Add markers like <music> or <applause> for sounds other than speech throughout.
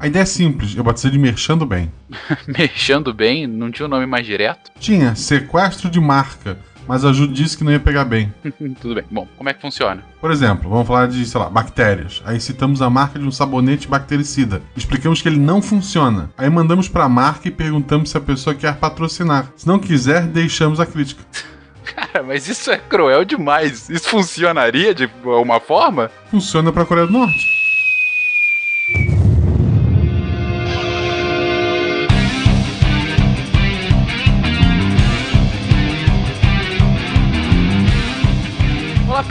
A ideia é simples, eu batizei de Merchando Bem. <laughs> Merchando Bem? Não tinha um nome mais direto? Tinha, sequestro de marca mas a Ju disse que não ia pegar bem. <laughs> Tudo bem. Bom, como é que funciona? Por exemplo, vamos falar de, sei lá, bactérias. Aí citamos a marca de um sabonete bactericida. Explicamos que ele não funciona. Aí mandamos para a marca e perguntamos se a pessoa quer patrocinar. Se não quiser, deixamos a crítica. <laughs> Cara, mas isso é cruel demais. Isso funcionaria de alguma forma? Funciona pra Coreia do Norte.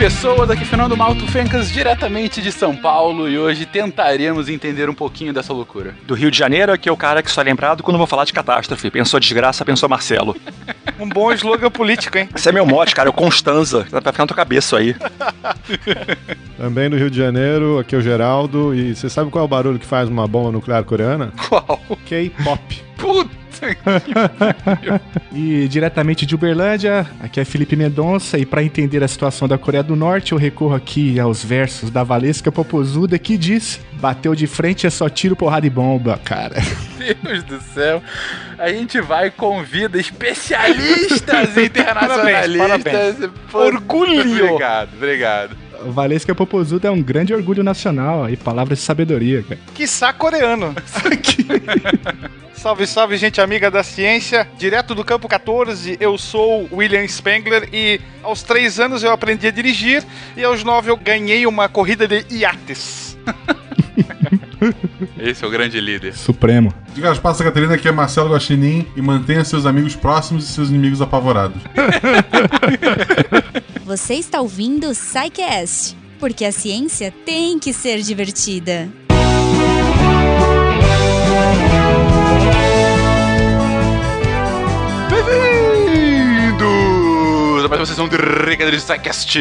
Pessoas, aqui Fernando Malto Fencas, diretamente de São Paulo, e hoje tentaremos entender um pouquinho dessa loucura. Do Rio de Janeiro, aqui é o cara que só é lembrado quando vou falar de catástrofe. Pensou desgraça, pensou Marcelo. <laughs> um bom slogan político, hein? Esse é meu mote, cara, é o Constanza. Tá ficar na tua cabeça aí. <laughs> Também do Rio de Janeiro, aqui é o Geraldo, e você sabe qual é o barulho que faz uma bomba nuclear coreana? Qual? K-pop. Puta! E diretamente de Uberlândia, aqui é Felipe Mendonça, e para entender a situação da Coreia do Norte, eu recorro aqui aos versos da Valesca Popozuda que diz: Bateu de frente é só tiro, porrada e bomba, cara. <laughs> Deus do céu. A gente vai convida especialistas <laughs> internacionalistas. Parabéns, parabéns. Orgulho! Obrigado, obrigado. Valesca Popozuda é um grande orgulho nacional e palavras de sabedoria, cara. Quiçá coreano. <laughs> Salve, salve, gente amiga da ciência. Direto do campo 14, eu sou William Spengler e aos três anos eu aprendi a dirigir e aos nove eu ganhei uma corrida de iates. <laughs> Esse é o grande líder. Supremo. Diga as passas, Catarina, aqui é Marcelo Guaxinim e mantenha seus amigos próximos e seus inimigos apavorados. <laughs> Você está ouvindo o Psycast, porque a ciência tem que ser divertida. Bem-vindos a mais uma sessão de Psycast.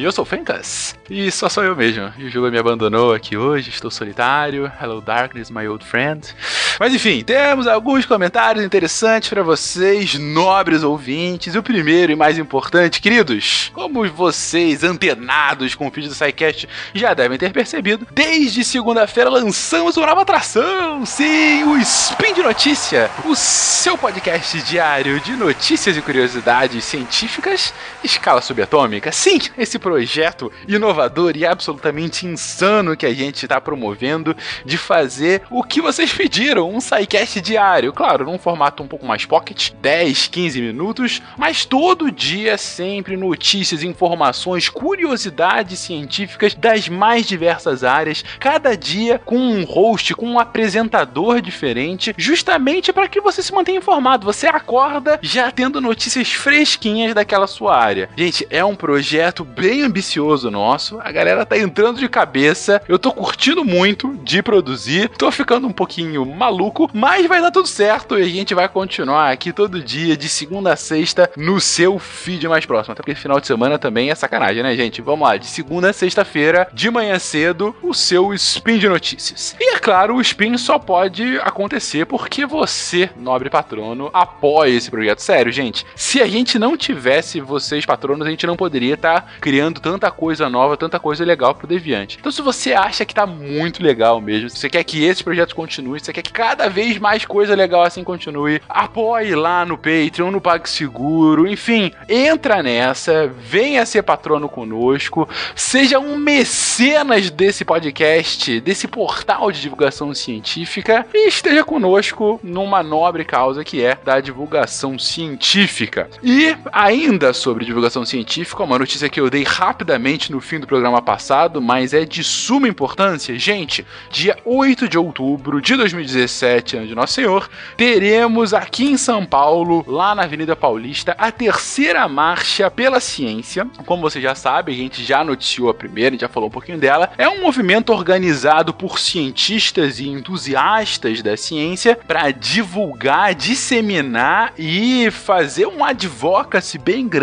Eu sou o Fencas e só sou eu mesmo. E o jogo me abandonou aqui hoje, estou solitário. Hello Darkness, my old friend. Mas enfim, temos alguns comentários interessantes para vocês, nobres ouvintes. E o primeiro e mais importante, queridos, como vocês, antenados com o vídeo do SciCast, já devem ter percebido, desde segunda-feira lançamos uma nova atração. Sim, o Spin de Notícia, o seu podcast diário de notícias e curiosidades científicas escala subatômica. Sim, esse projeto inovador e absolutamente insano que a gente está promovendo de fazer o que vocês pediram um SciCast diário, claro, num formato um pouco mais pocket, 10, 15 minutos, mas todo dia sempre notícias, informações, curiosidades científicas das mais diversas áreas, cada dia com um host, com um apresentador diferente, justamente para que você se mantenha informado. Você acorda já tendo notícias fresquinhas daquela sua área. Gente, é um projeto bem ambicioso nosso. A galera tá entrando de cabeça. Eu tô curtindo muito de produzir. Tô ficando um pouquinho maluco mas vai dar tudo certo e a gente vai continuar aqui todo dia, de segunda a sexta, no seu feed mais próximo. Até porque final de semana também é sacanagem, né, gente? Vamos lá, de segunda a sexta-feira, de manhã cedo, o seu spin de notícias. E é claro, o spin só pode acontecer porque você, nobre patrono, apoia esse projeto. Sério, gente, se a gente não tivesse vocês, patronos, a gente não poderia estar tá criando tanta coisa nova, tanta coisa legal pro Deviante. Então, se você acha que tá muito legal mesmo, se você quer que esse projeto continue, se você quer que cada vez mais coisa legal assim continue. Apoie lá no Patreon, no PagSeguro, enfim, entra nessa, venha ser patrono conosco, seja um mecenas desse podcast, desse portal de divulgação científica e esteja conosco numa nobre causa que é da divulgação científica. E ainda sobre divulgação científica, uma notícia que eu dei rapidamente no fim do programa passado, mas é de suma importância. Gente, dia 8 de outubro de 2017, ano de Nosso Senhor, teremos aqui em São Paulo, lá na Avenida Paulista, a terceira marcha pela ciência. Como você já sabe, a gente já noticiou a primeira, a gente já falou um pouquinho dela. É um movimento organizado por cientistas e entusiastas da ciência para divulgar, disseminar e fazer um advocacy bem grande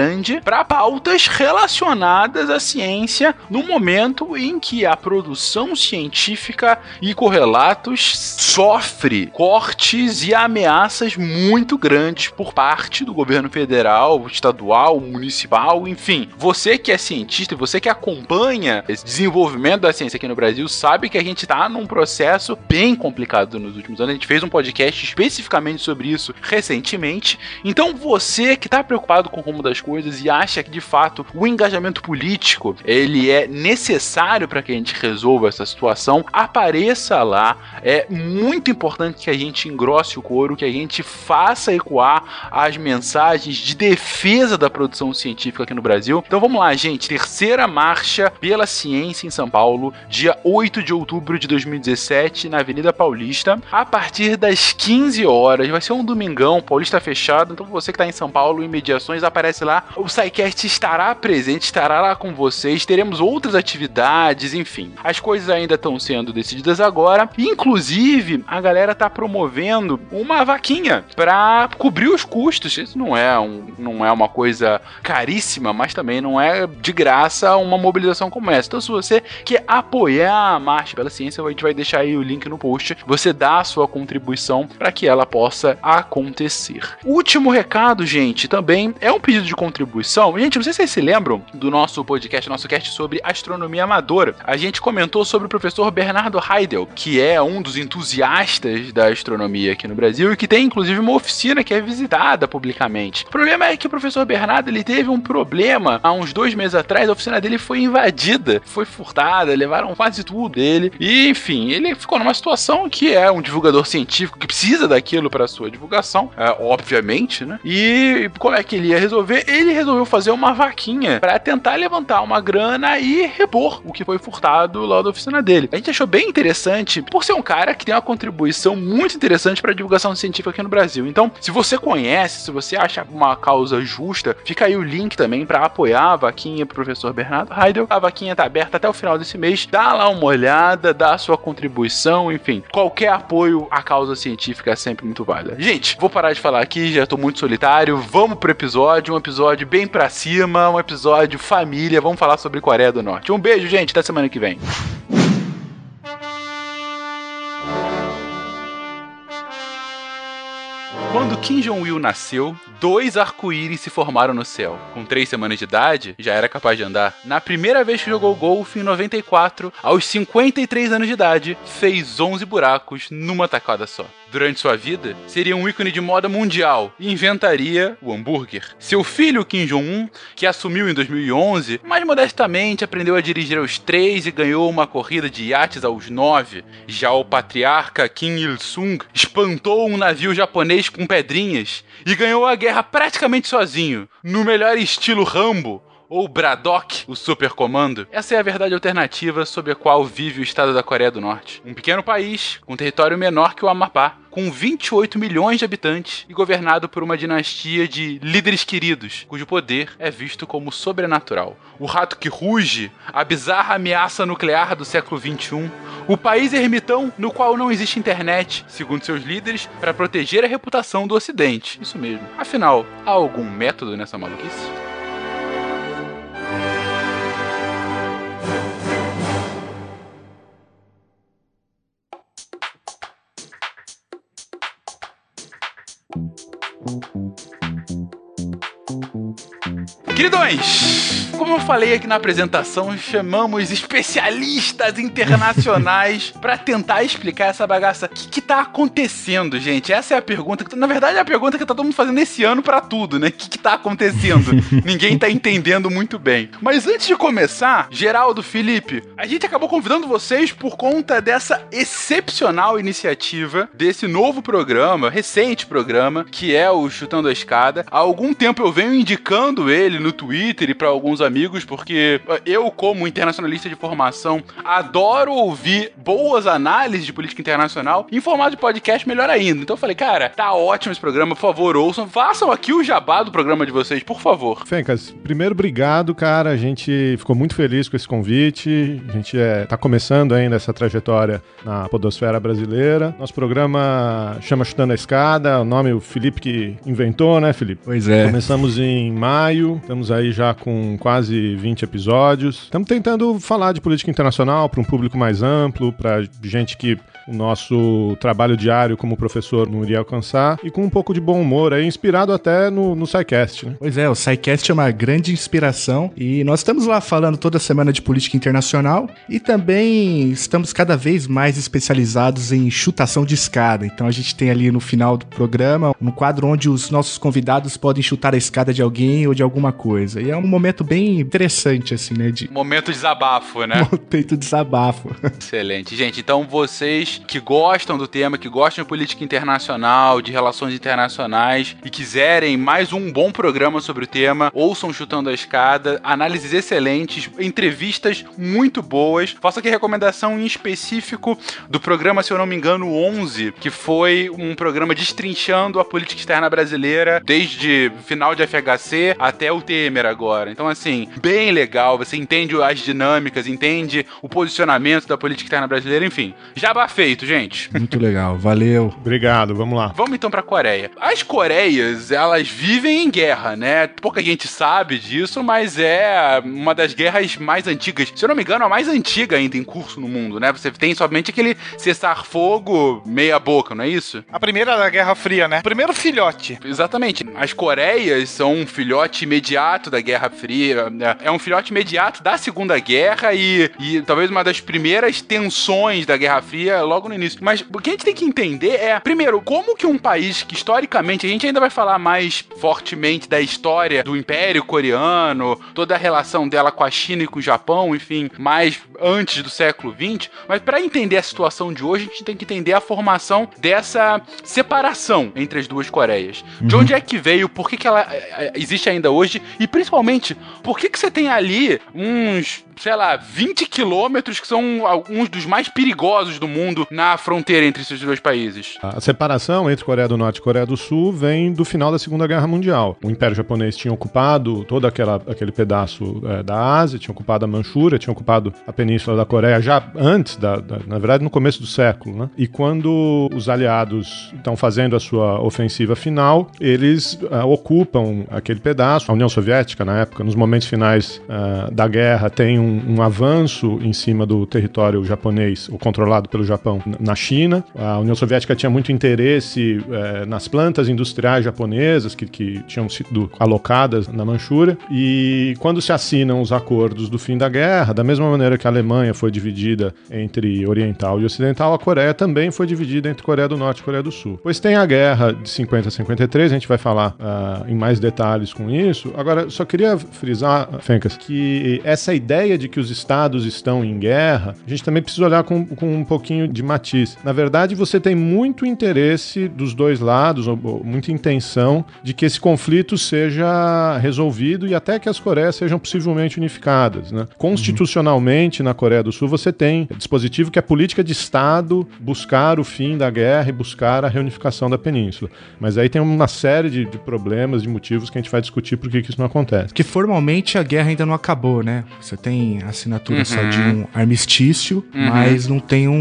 para pautas relacionadas à ciência no momento em que a produção científica e correlatos sofre sofre cortes e ameaças muito grandes por parte do governo federal, estadual, municipal, enfim. Você que é cientista, você que acompanha esse desenvolvimento da ciência aqui no Brasil, sabe que a gente está num processo bem complicado nos últimos anos. A gente fez um podcast especificamente sobre isso recentemente. Então, você que está preocupado com o rumo das coisas e acha que de fato o engajamento político ele é necessário para que a gente resolva essa situação, apareça lá. É muito importante que a gente engrosse o couro, que a gente faça ecoar as mensagens de defesa da produção científica aqui no Brasil. Então vamos lá, gente. Terceira marcha pela ciência em São Paulo, dia 8 de outubro de 2017, na Avenida Paulista, a partir das 15 horas. Vai ser um domingão, Paulista fechado. Então você que está em São Paulo, em mediações, aparece lá. O SciCast estará presente, estará lá com vocês. Teremos outras atividades, enfim. As coisas ainda estão sendo decididas agora. Inclusive, a galera tá promovendo uma vaquinha para cobrir os custos. Isso não é, um, não é uma coisa caríssima, mas também não é de graça uma mobilização como essa. Então, se você quer apoiar a Marcha pela Ciência, a gente vai deixar aí o link no post. Você dá a sua contribuição para que ela possa acontecer. Último recado, gente, também é um pedido de contribuição. Gente, não sei se vocês se lembram do nosso podcast, nosso cast sobre astronomia amadora. A gente comentou sobre o professor Bernardo Heidel, que é um dos entusiastas da astronomia aqui no Brasil e que tem inclusive uma oficina que é visitada publicamente. O problema é que o professor Bernardo ele teve um problema há uns dois meses atrás. A oficina dele foi invadida, foi furtada, levaram quase tudo dele. E enfim, ele ficou numa situação que é um divulgador científico que precisa daquilo para sua divulgação, é, obviamente, né? E como é que ele ia resolver? Ele resolveu fazer uma vaquinha para tentar levantar uma grana e repor o que foi furtado lá da oficina dele. A gente achou bem interessante, por ser um cara que tem uma contribuição muito interessante para a divulgação científica aqui no Brasil. Então, se você conhece, se você acha uma causa justa, fica aí o link também para apoiar a vaquinha pro professor Bernardo Heidel. A vaquinha tá aberta até o final desse mês. Dá lá uma olhada, dá a sua contribuição, enfim. Qualquer apoio à causa científica é sempre muito válida. Gente, vou parar de falar aqui, já tô muito solitário. Vamos pro episódio, um episódio bem pra cima, um episódio família. Vamos falar sobre Coreia do Norte. Um beijo, gente, até semana que vem. Quando Kim Jong-il nasceu, dois arco-íris se formaram no céu. Com três semanas de idade, já era capaz de andar. Na primeira vez que jogou golfe, em 94, aos 53 anos de idade, fez 11 buracos numa tacada só. Durante sua vida, seria um ícone de moda mundial e inventaria o hambúrguer. Seu filho Kim Jong-un, que assumiu em 2011, mais modestamente aprendeu a dirigir aos 3 e ganhou uma corrida de iates aos 9. Já o patriarca Kim Il-sung espantou um navio japonês com pedrinhas e ganhou a guerra praticamente sozinho, no melhor estilo Rambo, ou Braddock, o supercomando? Essa é a verdade alternativa sob a qual vive o estado da Coreia do Norte. Um pequeno país, com território menor que o Amapá, com 28 milhões de habitantes e governado por uma dinastia de líderes queridos, cujo poder é visto como sobrenatural. O rato que ruge, a bizarra ameaça nuclear do século 21, o país ermitão no qual não existe internet, segundo seus líderes, para proteger a reputação do Ocidente. Isso mesmo. Afinal, há algum método nessa maluquice? Queridões, como eu falei aqui na apresentação, chamamos especialistas internacionais <laughs> para tentar explicar essa bagaça. O que, que tá acontecendo, gente? Essa é a pergunta que, na verdade, é a pergunta que tá todo mundo fazendo esse ano para tudo, né? O que, que tá acontecendo? <laughs> Ninguém tá entendendo muito bem. Mas antes de começar, Geraldo, Felipe, a gente acabou convidando vocês por conta dessa excepcional iniciativa desse novo programa, recente programa, que é o Chutando a Escada. Há algum tempo eu venho indicando ele no Twitter e para alguns amigos, porque eu, como internacionalista de formação, adoro ouvir boas análises de política internacional em formato de podcast, melhor ainda. Então eu falei, cara, tá ótimo esse programa, por favor, ouçam. Façam aqui o jabá do programa de vocês, por favor. Fencas, primeiro, obrigado, cara. A gente ficou muito feliz com esse convite. A gente é, tá começando ainda essa trajetória na podosfera brasileira. Nosso programa chama Chutando a Escada, o nome o Felipe que inventou, né, Felipe? Pois é. Começamos em maio, Estamos aí já com quase 20 episódios. Estamos tentando falar de política internacional para um público mais amplo, para gente que o nosso trabalho diário como professor não iria alcançar, e com um pouco de bom humor, aí, inspirado até no, no SciCast, né? Pois é, o SciCast é uma grande inspiração e nós estamos lá falando toda semana de política internacional e também estamos cada vez mais especializados em chutação de escada. Então a gente tem ali no final do programa um quadro onde os nossos convidados podem chutar a escada de alguém ou de alguma coisa. E é um momento bem interessante, assim, né? De Momento de desabafo, né? <laughs> momento de desabafo. Excelente. Gente, então vocês que gostam do tema, que gostam de política internacional, de relações internacionais e quiserem mais um bom programa sobre o tema, ouçam Chutando a Escada, análises excelentes, entrevistas muito boas. Faço aqui recomendação em específico do programa, se eu não me engano, 11, que foi um programa destrinchando a política externa brasileira desde final de FHC até o Temer agora. Então, assim, bem legal. Você entende as dinâmicas, entende o posicionamento da política externa brasileira, enfim. Jabá feito, gente. Muito legal, valeu. Obrigado, vamos lá. Vamos então pra Coreia. As Coreias, elas vivem em guerra, né? Pouca gente sabe disso, mas é uma das guerras mais antigas. Se eu não me engano, a mais antiga ainda em curso no mundo, né? Você tem somente aquele cessar-fogo meia boca, não é isso? A primeira da Guerra Fria, né? Primeiro filhote. Exatamente. As Coreias são um filhote imediato da Guerra Fria. Né? É um filhote imediato da Segunda Guerra e, e talvez uma das primeiras tensões da Guerra Fria logo no início. Mas o que a gente tem que entender é, primeiro, como que um país que historicamente a gente ainda vai falar mais fortemente da história do Império Coreano, toda a relação dela com a China e com o Japão, enfim, mais antes do século XX. Mas para entender a situação de hoje, a gente tem que entender a formação dessa separação entre as duas Coreias. De onde é que veio, por que, que ela é, é, existe ainda hoje e principalmente, por que, que você tem ali uns, sei lá, 20 quilômetros que são alguns dos mais perigosos do mundo na fronteira entre esses dois países? A separação entre Coreia do Norte e Coreia do Sul vem do final da Segunda Guerra Mundial. O Império Japonês tinha ocupado todo aquela, aquele pedaço eh, da Ásia, tinha ocupado a Manchúria, tinha ocupado a Península da Coreia já antes, da, da- na verdade, no começo do século. Né? E quando os aliados estão fazendo a sua ofensiva final, eles ah, ocupam aquele pedaço. A União Soviética, na época, nos momentos finais ah, da guerra, tem um, um avanço em cima do território japonês, ou controlado pelo Japão, na China. A União Soviética tinha muito interesse eh, nas plantas industriais japonesas que, que tinham sido alocadas na Manchúria. E quando se assinam os acordos do fim da guerra, da mesma maneira que a Alemanha foi dividida entre oriental e ocidental, a Coreia também foi dividida entre Coreia do Norte e Coreia do Sul. Pois tem a guerra de 50 a 53, a gente vai falar ah, em mais detalhes com isso. Agora, só queria frisar, Fencas, que essa ideia de que os estados estão em guerra, a gente também precisa olhar com, com um pouquinho de matiz. Na verdade, você tem muito interesse dos dois lados, ou, ou muita intenção de que esse conflito seja resolvido e até que as Coreias sejam possivelmente unificadas. Né? Constitucionalmente, na Coreia do Sul, você tem dispositivo que é política de Estado buscar o fim da guerra e buscar a reunificação da península. Mas aí tem uma série de, de problemas, de motivos que a gente vai discutir por que que isso não acontece. Porque formalmente a guerra ainda não acabou, né? Você tem assinatura só de um armistício, mas não tem um,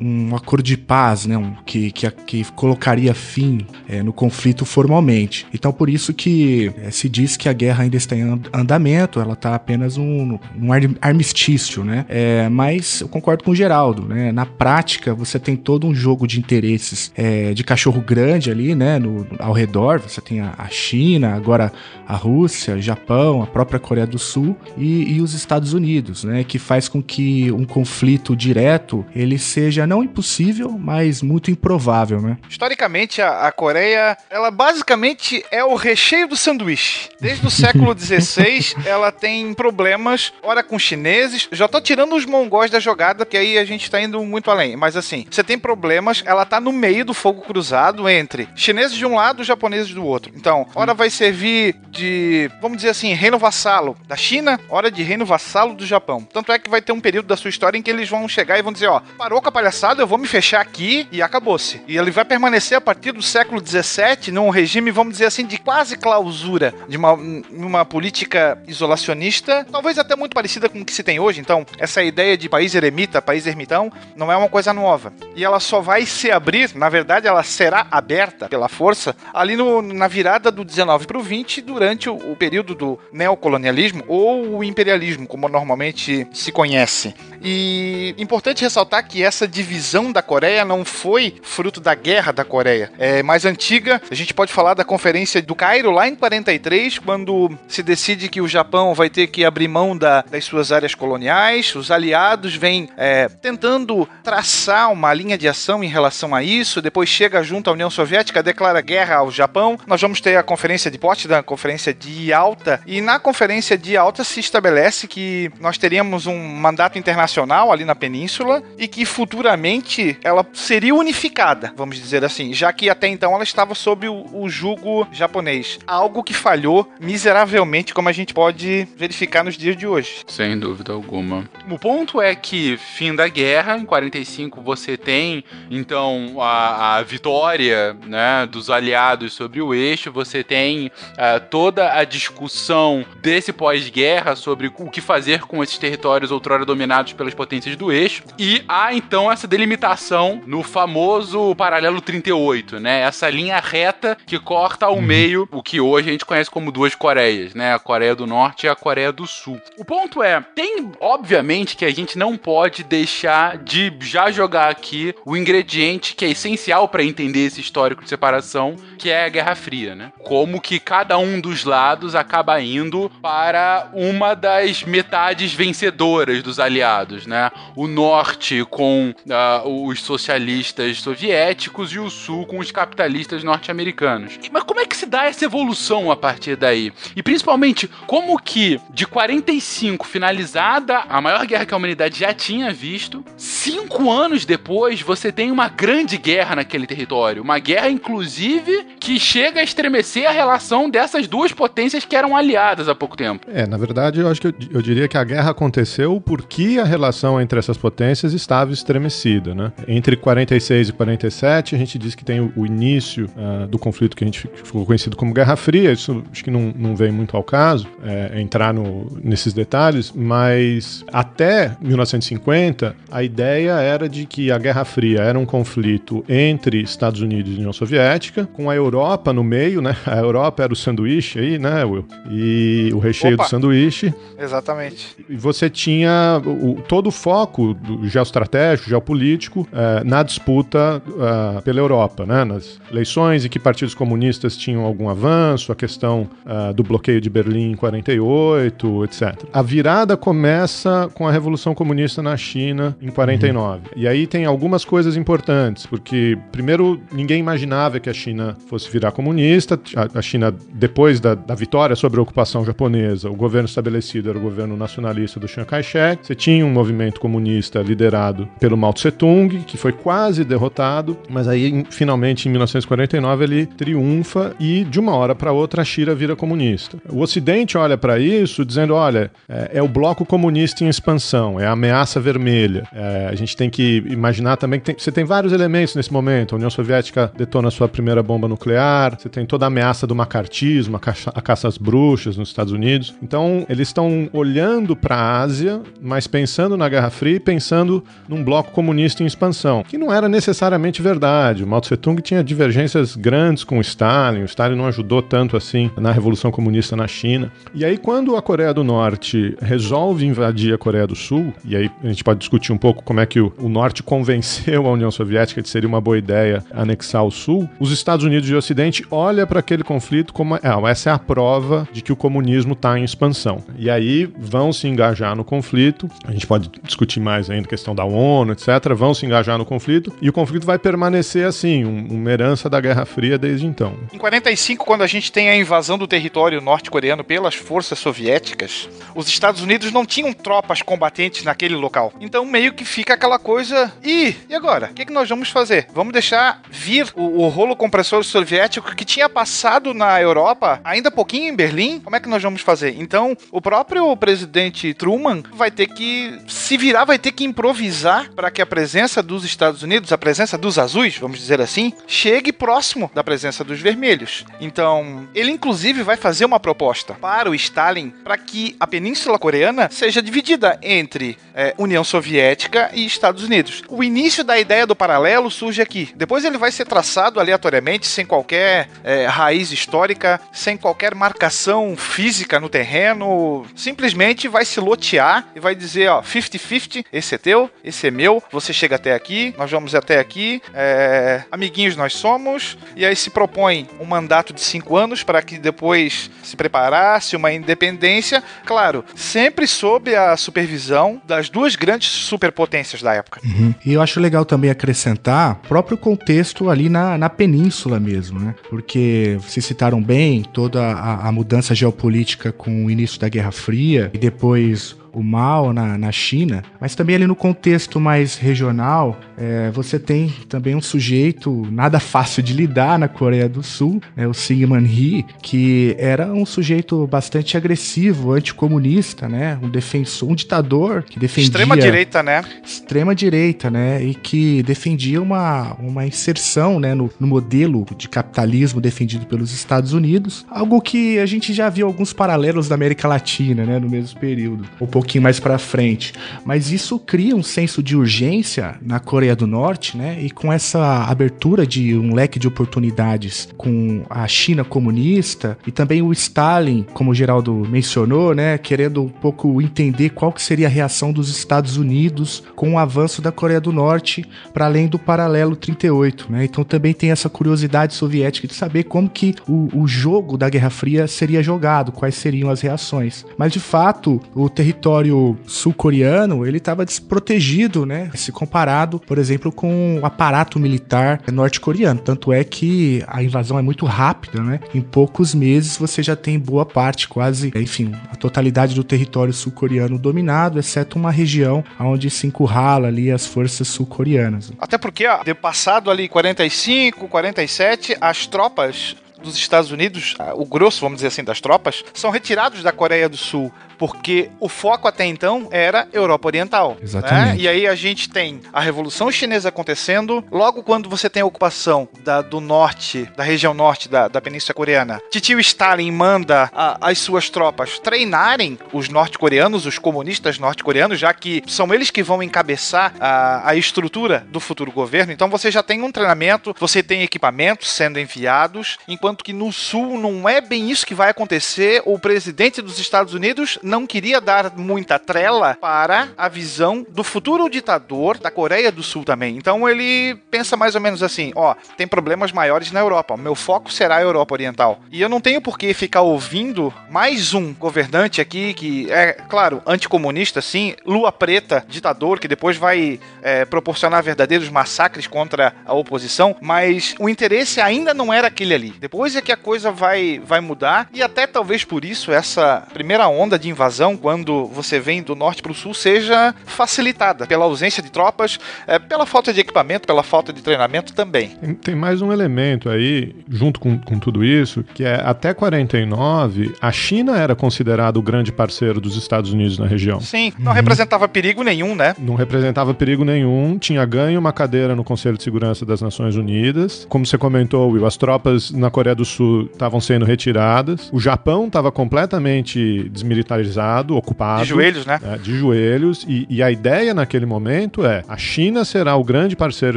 um- um acordo de paz, né? Um, que, que, que colocaria fim é, no conflito formalmente. Então por isso que é, se diz que a guerra ainda está em and- andamento, ela está apenas um, um ar- armistício, né? É, mas eu concordo com o Geraldo, né? Na prática, você tem todo um jogo de interesses é, de cachorro grande ali, né? No, ao redor, você tem a, a China, agora a Rússia, Japão, a própria Coreia do Sul e, e os Estados Unidos, né? Que faz com que um conflito direto ele seja não impossível, mas muito improvável, né? Historicamente, a, a Coreia, ela basicamente é o recheio do sanduíche. Desde o século <laughs> XVI, ela tem problemas, ora com chineses. Já tô tirando os mongóis da jogada, porque aí a gente tá indo muito além. Mas assim, você tem problemas, ela tá no meio do fogo cruzado entre chineses de um lado e japoneses do outro. Então, ora vai servir de, vamos dizer assim, reino vassalo da China, hora de reino vassalo do Japão. Tanto é que vai ter um período da sua história em que eles vão chegar e vão dizer, ó, parou com a palhaçada, eu vou me fechar aqui e acabou-se. E ele vai permanecer a partir do século XVII num regime, vamos dizer assim, de quase clausura, de uma, uma política isolacionista, talvez até muito parecida com o que se tem hoje. Então, essa ideia de país eremita, país ermitão, não é uma coisa nova. E ela só vai se abrir, na verdade, ela será aberta pela força ali no- na virada do 19 para o 20, durante o, o período do neocolonialismo ou o imperialismo, como normalmente se conhece. E importante ressaltar que essa divisão da Coreia não foi fruto da guerra da Coreia. É mais antiga, a gente pode falar da conferência do Cairo lá em 43, quando se decide que o Japão vai ter que abrir mão da, das suas áreas coloniais. Os aliados vêm é, tentando traçar uma linha de ação em relação a isso. Depois chega junto à União Soviética, declara guerra ao Japão. Nós vamos ter a conferência de Potsdam, a conferência de Alta, e na conferência de Alta se estabelece que nós teríamos um mandato internacional ali na península e que futuramente ela seria unificada, vamos dizer assim, já que até então ela estava sob o, o jugo japonês. Algo que falhou miseravelmente, como a gente pode verificar nos dias de hoje. Sem dúvida alguma. O ponto é que, fim da guerra, em 45 você tem, então, a, a vitória né, dos aliados sobre o eixo, você tem uh, toda a discussão desse pós-guerra sobre o que fazer com esses territórios outrora dominados pelas potências do eixo, e há então essa delimitação no famoso paralelo 38, né? Essa linha reta que corta ao meio o que hoje a gente conhece como duas Coreias, né? A Coreia do Norte e a Coreia do Sul. O ponto é, tem obviamente que a gente não pode deixar de já jogar aqui o ingrediente que é essencial para entender esse histórico de separação, que é a Guerra Fria, né? Como que cada um dos lados acaba indo para uma das metades vencedoras dos aliados, né? O norte com uh, os socialistas soviéticos e o sul com os capitalistas norte-americanos. Mas como é que se dá essa evolução a partir daí? E principalmente, como que de 45 finalizada a maior guerra que a humanidade já tinha visto, cinco anos depois você tem uma grande guerra naquele território, uma guerra inclusive que chega a estremecer a relação dessas duas potências que eram aliadas há pouco tempo. É, na verdade, eu acho que eu, eu diria que a guerra aconteceu porque a relação entre essas potências estava estremecida, né? Entre 46 e 47, a gente diz que tem o, o início uh, do conflito que a gente ficou conhecido como Guerra Fria, isso acho que não, não vem muito ao caso é, entrar no, nesses detalhes, mas até 1950, a ideia era de que a Guerra Fria era um conflito entre Estados Unidos e União Soviética, com a Europa no meio, né? A Europa era o sanduíche aí, né, Will? E o recheio Opa. do sanduíche. Exatamente. E você tinha o, todo o foco do geoestratégico, geopolítico, eh, na disputa eh, pela Europa, né? Nas eleições e que partidos comunistas tinham algum avanço, a questão eh, do bloqueio de Berlim em 48, etc. A virada começa com a Revolução Comunista na China em 49. E aí tem algumas coisas importantes, porque primeiro ninguém imaginava que a China fosse virar comunista. A, a China, depois da, da vitória sobre a ocupação japonesa, o governo estabelecido era o governo nacionalista do Chiang Kai-shek. Você tinha um movimento comunista liderado pelo Mao Tse-tung, que foi quase derrotado, mas aí finalmente em 1949 ele triunfa e de uma hora para outra a China vira comunista. O Ocidente olha para isso dizendo, olha, é, é o bloco comunista em expansão, é a ameaça vermelha. É, a gente tem que imaginar também que tem- você tem vários elementos nesse momento. A União Soviética detona sua primeira bomba nuclear, você tem toda a ameaça do macartismo, a caça, a caça às bruxas nos Estados Unidos. Então, eles estão olhando para a Ásia, mas pensando na Guerra Fria e pensando num bloco comunista em expansão, que não era necessariamente verdade. O Mao Tse Tung tinha divergências grandes com o Stalin, o Stalin não ajudou tanto assim na Revolução Comunista na China. E aí, quando a Coreia do Norte resolve invadir a Coreia do Sul, e aí a gente pode discutir um pouco como é que o, Norte <laughs> convenceu a União Soviética de seria uma boa ideia anexar o Sul, os Estados Unidos e o Ocidente olham para aquele conflito como é, essa é a prova de que o comunismo está em expansão. E aí vão se engajar no conflito. A gente pode discutir mais ainda a questão da ONU, etc. Vão se engajar no conflito e o conflito vai permanecer assim, um- uma herança da Guerra Fria desde então. Em 45, quando a gente tem a invasão do território norte-coreano pelas forças soviéticas, os Estados Unidos não tinham tropas combatentes naquele local. Então meio que fica aquela coisa. Ih, e agora? O que, que nós vamos fazer? Vamos deixar vir o, o rolo compressor soviético que tinha passado na Europa, ainda pouquinho em Berlim? Como é que nós vamos fazer? Então, o próprio presidente Truman vai ter que se virar, vai ter que improvisar para que a presença dos Estados Unidos, a presença dos azuis, vamos dizer assim, chegue próximo da presença dos vermelhos. Então, ele inclusive vai fazer uma proposta para o Stalin para que a Península Coreana seja dividida entre é, União Soviética e Estados Unidos. O início da ideia do paralelo surge aqui. Depois ele vai ser traçado aleatoriamente, sem qualquer é, raiz histórica, sem qualquer marcação física no terreno, simplesmente vai se lotear e vai dizer, ó, 50-50, esse é teu, esse é meu, você chega até aqui, nós vamos até aqui, é, amiguinhos nós somos, e aí se propõe um mandato de cinco anos para que depois se preparasse uma independência, claro, sempre sob a supervisão das duas grandes superpotências da época. Uhum. E eu acho legal também acrescentar o próprio contexto ali na, na península mesmo, né? Porque vocês citaram bem toda a, a mudança geopolítica com o início da Guerra Fria e depois depois o mal na, na China, mas também ali no contexto mais regional, é, você tem também um sujeito nada fácil de lidar na Coreia do Sul, é o Syngman Rhee, que era um sujeito bastante agressivo, anticomunista, né? Um defensor, um ditador que defendia... Extrema direita, né? Extrema direita, né? E que defendia uma, uma inserção né, no, no modelo de capitalismo defendido pelos Estados Unidos, algo que a gente já viu alguns paralelos da América Latina, né? No mesmo período. Um pouco pouquinho mais para frente. Mas isso cria um senso de urgência na Coreia do Norte, né? E com essa abertura de um leque de oportunidades com a China comunista e também o Stalin, como o Geraldo mencionou, né? Querendo um pouco entender qual que seria a reação dos Estados Unidos com o avanço da Coreia do Norte para além do paralelo 38, né? Então também tem essa curiosidade soviética de saber como que o, o jogo da Guerra Fria seria jogado, quais seriam as reações. Mas de fato, o território território sul-coreano, ele estava desprotegido, né? Se comparado, por exemplo, com o aparato militar norte-coreano. Tanto é que a invasão é muito rápida, né? Em poucos meses você já tem boa parte, quase, enfim, a totalidade do território sul-coreano dominado, exceto uma região onde se encurrala ali as forças sul-coreanas. Até porque, ó, de passado ali 45, 47, as tropas dos Estados Unidos, o grosso, vamos dizer assim, das tropas, são retirados da Coreia do Sul porque o foco até então era Europa Oriental. Exatamente. Né? E aí a gente tem a Revolução Chinesa acontecendo, logo quando você tem a ocupação da, do norte, da região norte da, da Península Coreana. Titio Stalin manda a, as suas tropas treinarem os norte-coreanos, os comunistas norte-coreanos, já que são eles que vão encabeçar a, a estrutura do futuro governo. Então você já tem um treinamento, você tem equipamentos sendo enviados, enquanto que no sul não é bem isso que vai acontecer. O presidente dos Estados Unidos não queria dar muita trela para a visão do futuro ditador da Coreia do Sul também. Então ele pensa mais ou menos assim: ó, tem problemas maiores na Europa, meu foco será a Europa Oriental. E eu não tenho por que ficar ouvindo mais um governante aqui que é, claro, anticomunista, sim, lua preta, ditador, que depois vai é, proporcionar verdadeiros massacres contra a oposição, mas o interesse ainda não era aquele ali. Depois é que a coisa vai, vai mudar e até talvez por isso essa primeira onda de invasão, quando você vem do norte para o sul, seja facilitada pela ausência de tropas, é, pela falta de equipamento, pela falta de treinamento também. Tem, tem mais um elemento aí, junto com, com tudo isso, que é até 49, a China era considerada o grande parceiro dos Estados Unidos na região. Sim, não uhum. representava perigo nenhum, né? Não representava perigo nenhum, tinha ganho uma cadeira no Conselho de Segurança das Nações Unidas. Como você comentou, Will, as tropas na Coreia do Sul estavam sendo retiradas. O Japão estava completamente desmilitarizado militarizado, ocupado. De joelhos, né? É, de joelhos. E, e, a ideia naquele momento é: a China será o grande parceiro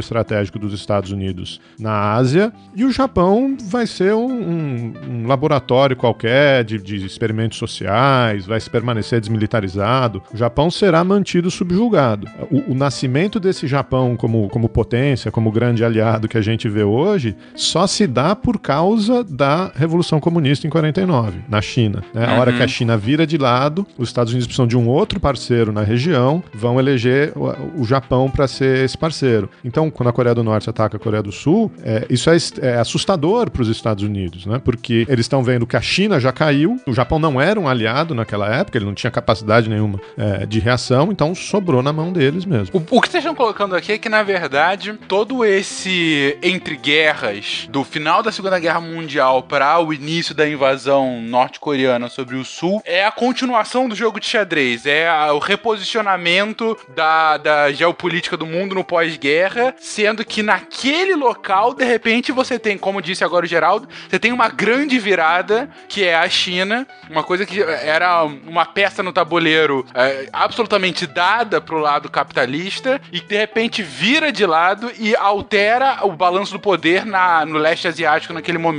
estratégico dos Estados Unidos na Ásia e o Japão vai ser um, um, um laboratório qualquer de, de, experimentos sociais, vai se permanecer desmilitarizado. O Japão será mantido subjugado. O, o nascimento desse Japão como, como potência, como grande aliado que a gente vê hoje, só se dá por causa da Revolução Comunista em 49, na China. Né? A hora que a uhum. China vira de lado lado, os Estados Unidos precisam de um outro parceiro na região, vão eleger o, o Japão para ser esse parceiro. Então, quando a Coreia do Norte ataca a Coreia do Sul, é, isso é, é assustador para os Estados Unidos, né? Porque eles estão vendo que a China já caiu, o Japão não era um aliado naquela época, ele não tinha capacidade nenhuma é, de reação, então sobrou na mão deles mesmo. O, o que vocês estão colocando aqui é que, na verdade, todo esse entre guerras do final da Segunda Guerra Mundial para o início da invasão norte-coreana sobre o Sul é a continuação do jogo de xadrez, é a, o reposicionamento da, da geopolítica do mundo no pós-guerra, sendo que naquele local, de repente, você tem, como disse agora o Geraldo, você tem uma grande virada, que é a China, uma coisa que era uma peça no tabuleiro é, absolutamente dada pro lado capitalista, e de repente vira de lado e altera o balanço do poder na, no leste asiático naquele momento.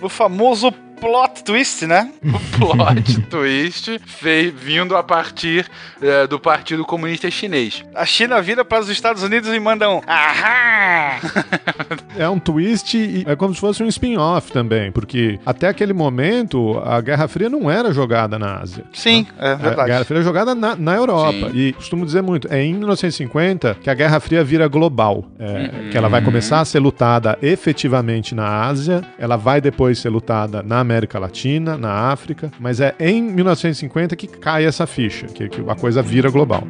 O famoso plot twist, né? <laughs> O plot twist fei- vindo a partir eh, do Partido Comunista Chinês. A China vira para os Estados Unidos e manda um ahá! É um twist e é como se fosse um spin-off também, porque até aquele momento a Guerra Fria não era jogada na Ásia. Sim, é A Guerra verdade. Fria é jogada na, na Europa. Sim. E costumo dizer muito, é em 1950 que a Guerra Fria vira global. É, Que ela vai começar a ser lutada efetivamente na Ásia, ela vai depois ser lutada na América Latina, na África, mas é em 1950 que cai essa ficha, que, que a coisa vira global.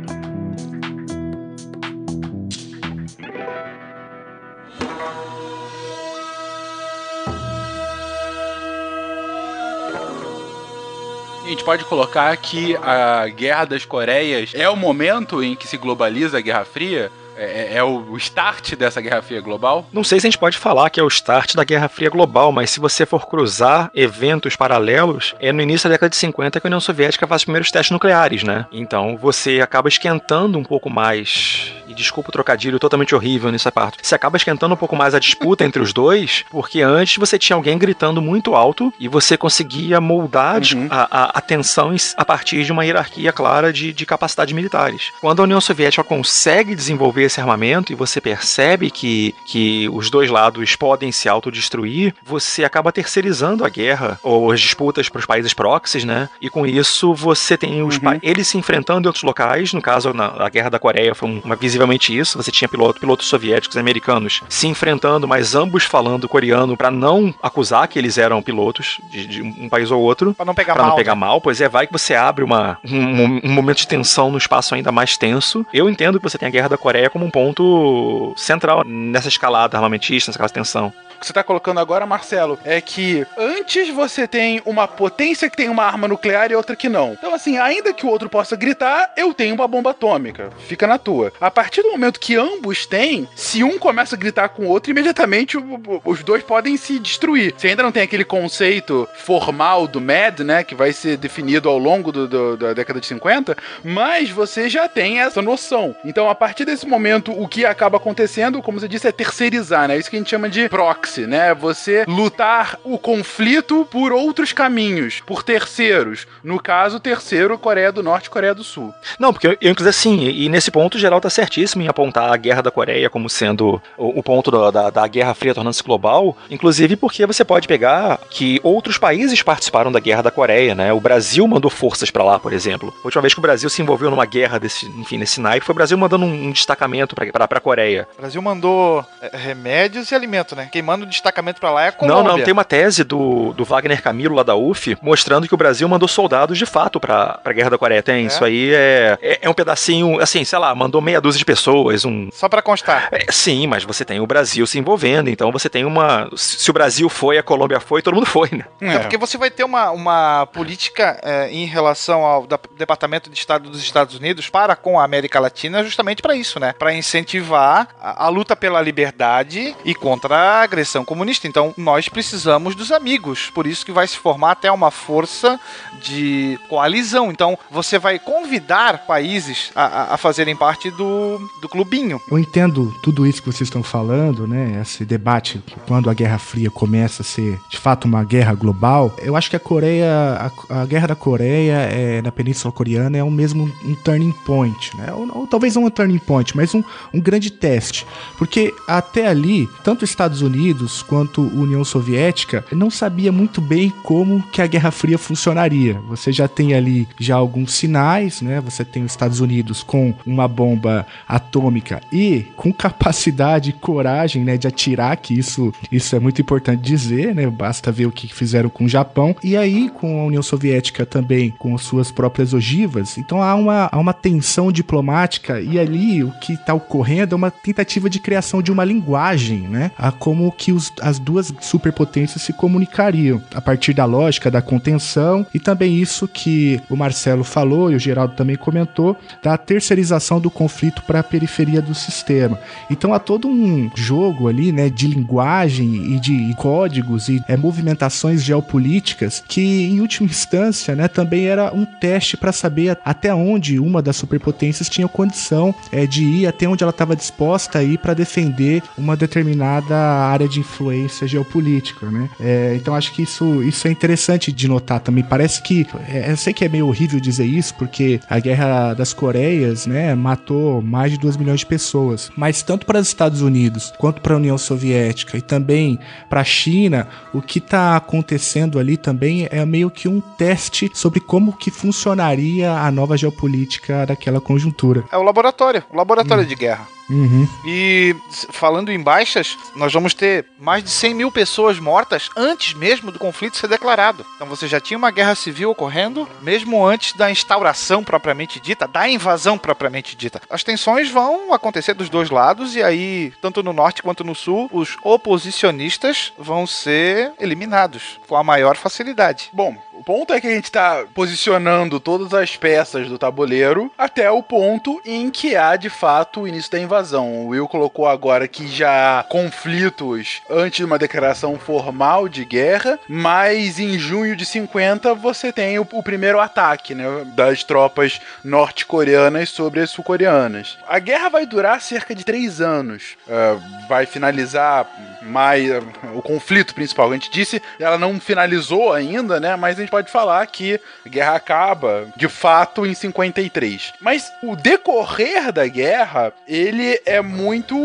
A gente pode colocar que a Guerra das Coreias é o momento em que se globaliza a Guerra Fria? É, é o start dessa Guerra Fria global? Não sei se a gente pode falar que é o start da Guerra Fria global, mas se você for cruzar eventos paralelos, é no início da década de 50 que a União Soviética faz os primeiros testes nucleares, né? Então você acaba esquentando um pouco mais. E desculpa o trocadilho totalmente horrível nessa parte. Você acaba esquentando um pouco mais a disputa entre os dois, porque antes você tinha alguém gritando muito alto e você conseguia moldar Uhum. a, a, a tensão a partir de uma hierarquia clara de, de capacidades militares. Quando a União Soviética consegue desenvolver esse armamento e você percebe que, que os dois lados podem se autodestruir, você acaba terceirizando a guerra ou as disputas para os países proxies, né? E com isso você tem os Uhum. eles se enfrentando em outros locais. No caso, na a Guerra da Coreia foi um- uma, visivelmente isso. Você tinha piloto, pilotos soviéticos e americanos se enfrentando, mas ambos falando coreano para não acusar que eles eram pilotos de, de um país ou outro. Pra não pegar Pra mal. não pegar né? mal, pois é, vai que você abre uma, um, um momento de tensão no espaço ainda mais tenso. Eu entendo que você tem a Guerra da Coreia como um ponto central nessa escalada armamentista, nessa tensão. Que você tá colocando agora, Marcelo, é que antes você tem uma potência que tem uma arma nuclear e outra que não. Então, assim, ainda que o outro possa gritar, eu tenho uma bomba atômica. Fica na tua. A partir do momento que ambos têm, se um começa a gritar com o outro, imediatamente os dois podem se destruir. Você ainda não tem aquele conceito formal do MAD, né? Que vai ser definido ao longo do- do- da década de 50, mas você já tem essa noção. Então, a partir desse momento, o que acaba acontecendo, como você disse, é terceirizar, né? Isso que a gente chama de proxy, né? Você lutar o conflito por outros caminhos, por terceiros. No caso, terceiro, Coreia do Norte e Coreia do Sul. Não, porque eu, inclusive assim, e nesse ponto o geral tá certíssimo em apontar a Guerra da Coreia como sendo o, o ponto da, da, da Guerra Fria tornando-se global, inclusive porque você pode pegar que outros países participaram da Guerra da Coreia, né? O Brasil mandou forças pra lá, por exemplo. A última vez que o Brasil se envolveu numa guerra desse, enfim, nesse naipe, foi o Brasil mandando um, um destacamento pra, pra, pra Coreia. O Brasil mandou é, remédios e alimento, né? Quem manda o destacamento pra lá é a Colômbia. Não, não, tem uma tese do, do Wagner Camilo lá da UF mostrando que o Brasil mandou soldados de fato pra, pra Guerra da Coreia. Tem, isso aí é, é, é um pedacinho, assim, sei lá, mandou meia dúzia de pessoas, um. Só pra constar. é, sim, mas você tem o Brasil se envolvendo, então você tem uma. Se o Brasil foi, a Colômbia foi, todo mundo foi, né? É porque você vai ter uma, uma política é, em relação ao da- Departamento de Estado dos Estados Unidos para com a América Latina justamente para isso, né? Para incentivar a, a luta pela liberdade e contra a agressão comunista. Então, nós precisamos dos amigos. Por isso que vai se formar até uma força de coalizão. Então, você vai convidar países a, a- fazerem parte do, do clubinho. Eu entendo tudo isso que vocês estão falando, né? Esse debate quando a Guerra Fria começa a ser de fato uma guerra global. Eu acho que a Coreia, a, a Guerra da Coreia é, na Península Coreana é o mesmo um turning point, né? Ou, ou talvez não um turning point, mas um, um grande teste, porque até ali tanto os Estados Unidos quanto a União Soviética não sabia muito bem como que a Guerra Fria funcionaria. Você já tem ali já alguns sinais, né? Você tem os Estados Unidos com uma bomba atômica e com capacidade e coragem, né, de atirar, que isso, isso é muito importante dizer, né? Basta ver o que fizeram com o Japão e aí com a União Soviética também com suas próprias ogivas. Então há uma, há uma tensão diplomática e ali o que está ocorrendo é uma tentativa de criação de uma linguagem, né? A como que os, as duas superpotências se comunicariam a partir da lógica da contenção e também isso que o Marcelo falou e o Geraldo também comentou da terceirização do conflito para a periferia do sistema. Então há todo um jogo ali, né, de linguagem e de códigos e é, movimentações geopolíticas que, em última instância, né, também era um teste para saber até onde uma das superpotências tinha condição é, de ir, até onde ela estava disposta a ir para defender uma determinada área de de influência geopolítica, né? É, então acho que isso, isso é interessante de notar também. Parece que, é, eu sei que é meio horrível dizer isso, porque a Guerra das Coreias, né, matou mais de 2 milhões de pessoas, mas tanto para os Estados Unidos quanto para a União Soviética e também para a China, o que está acontecendo ali também é meio que um teste sobre como que funcionaria a nova geopolítica daquela conjuntura. É o laboratório, o laboratório de guerra. Uhum. E falando em baixas, nós vamos ter mais de 100 mil pessoas mortas antes mesmo do conflito ser declarado. Então você já tinha uma guerra civil ocorrendo, mesmo antes da instauração propriamente dita, da invasão propriamente dita. As tensões vão acontecer dos dois lados, e aí, tanto no norte quanto no sul, os oposicionistas vão ser eliminados com a maior facilidade. Bom, o ponto é que a gente tá posicionando todas as peças do tabuleiro até o ponto em que há de fato o início da invasão. O Will colocou agora que já há conflitos antes de uma declaração formal de guerra, mas em junho de 50 você tem o, o primeiro ataque né, das tropas norte-coreanas sobre as sul-coreanas. A guerra vai durar cerca de três anos. Ah, vai finalizar mais o conflito principal. A gente disse, ela não finalizou ainda, né? Mas a gente pode falar que a guerra acaba de fato em 53. Mas o decorrer da guerra, ele é muito.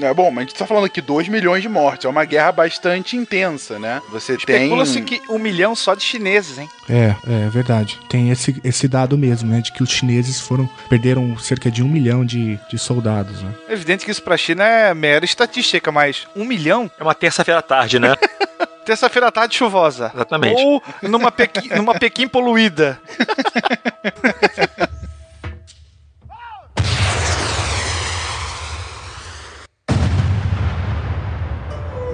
É, bom, mas a gente tá falando aqui 2 milhões de mortes. É uma guerra bastante intensa, né? Você tem. Especula-se que um milhão só de chineses, hein? É, é verdade. Tem esse, esse dado mesmo, né? De que os chineses foram perderam cerca de um milhão de, de soldados, né? É evidente que isso pra China é mera estatística, mas um milhão, É uma terça-feira à tarde, né? <laughs> terça-feira à tarde chuvosa. Exatamente. Ou numa Pequim, numa Pequim poluída. <laughs>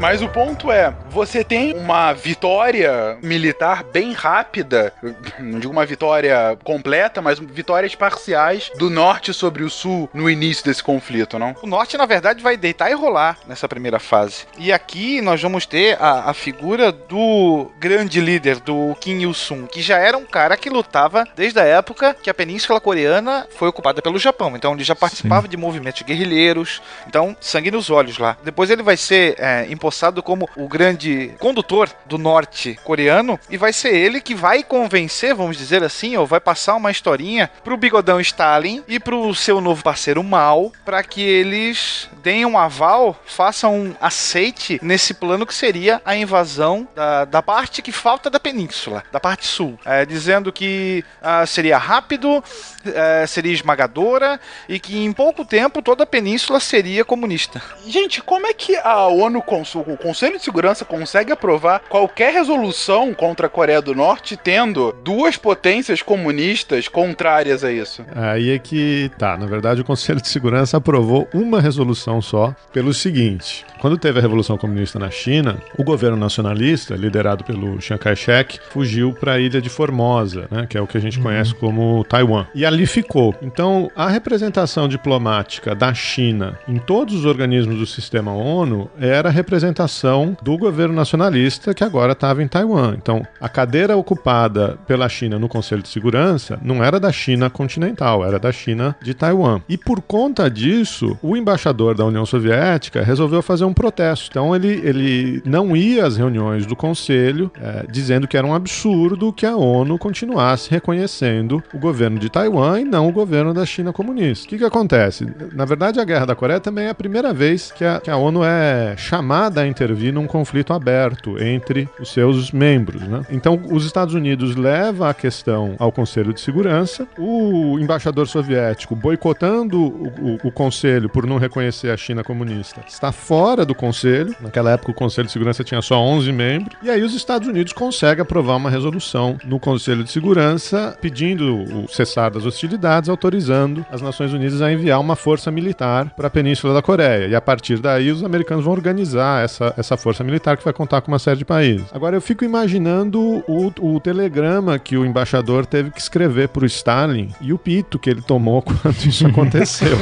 Mas o ponto é, você tem uma vitória militar bem rápida, não digo uma vitória completa, mas vitórias parciais do norte sobre o sul no início desse conflito, não? O norte, na verdade, vai deitar e rolar nessa primeira fase. E aqui nós vamos ter a, a figura do grande líder, do Kim Il-sung, que já era um cara que lutava desde a época que a Península Coreana foi ocupada pelo Japão. Então ele já participava de movimentos guerrilheiros. Então, sangue nos olhos lá. Depois ele vai ser é, empossado como o grande condutor do norte coreano. E vai ser ele que vai convencer, vamos dizer assim, ou vai passar uma historinha pro bigodão Stalin e pro seu novo parceiro Mao, para que eles deem um aval, façam um aceite nesse plano que seria a invasão da, da parte que falta da península, da parte sul. É, dizendo que ah, seria rápido, é, seria esmagadora e que em pouco tempo toda a península seria comunista. Gente, como é que a ONU, cons- o Conselho de Segurança, consegue aprovar qualquer resolução contra a Coreia do Norte tendo duas potências comunistas contrárias a isso? Aí é que tá. Na verdade, o Conselho de Segurança aprovou uma resolução só pelo seguinte: quando teve a Revolução Comunista na China, o governo nacionalista, liderado pelo Chiang Kai-shek, fugiu para a ilha de Formosa, né, que é o que a gente conhece como Taiwan. E ali ficou. Então, a representação diplomática da China em todos os organismos do sistema ONU era a representação do governo nacionalista que agora estava em Taiwan. Então, a cadeira ocupada pela China no Conselho de Segurança não era da China continental, era da China de Taiwan. E por conta disso, o embaixador da União Soviética resolveu fazer um protesto. Então, ele, ele não ia às reuniões do Conselho, eh, dizendo que era um absurdo que a ONU continuasse reconhecendo o governo de Taiwan e não o governo da China comunista. O que, que acontece? Na verdade, a Guerra da Coreia também é a primeira vez que a, que a ONU é chamada a intervir num conflito aberto entre os seus membros. Né? Então, os Estados Unidos levam a questão ao Conselho de Segurança, o embaixador soviético boicotando o, o- o Conselho por não reconhecer a China comunista está fora do Conselho. Naquela época, o Conselho de Segurança tinha só 11 membros. E aí, os Estados Unidos conseguem aprovar uma resolução no Conselho de Segurança pedindo o cessar das hostilidades, autorizando as Nações Unidas a enviar uma força militar para a Península da Coreia. E a partir daí, os americanos vão organizar essa, essa força militar que vai contar com uma série de países. Agora, eu fico imaginando o, o telegrama que o embaixador teve que escrever para o Stalin e o pito que ele tomou <laughs> quando isso aconteceu.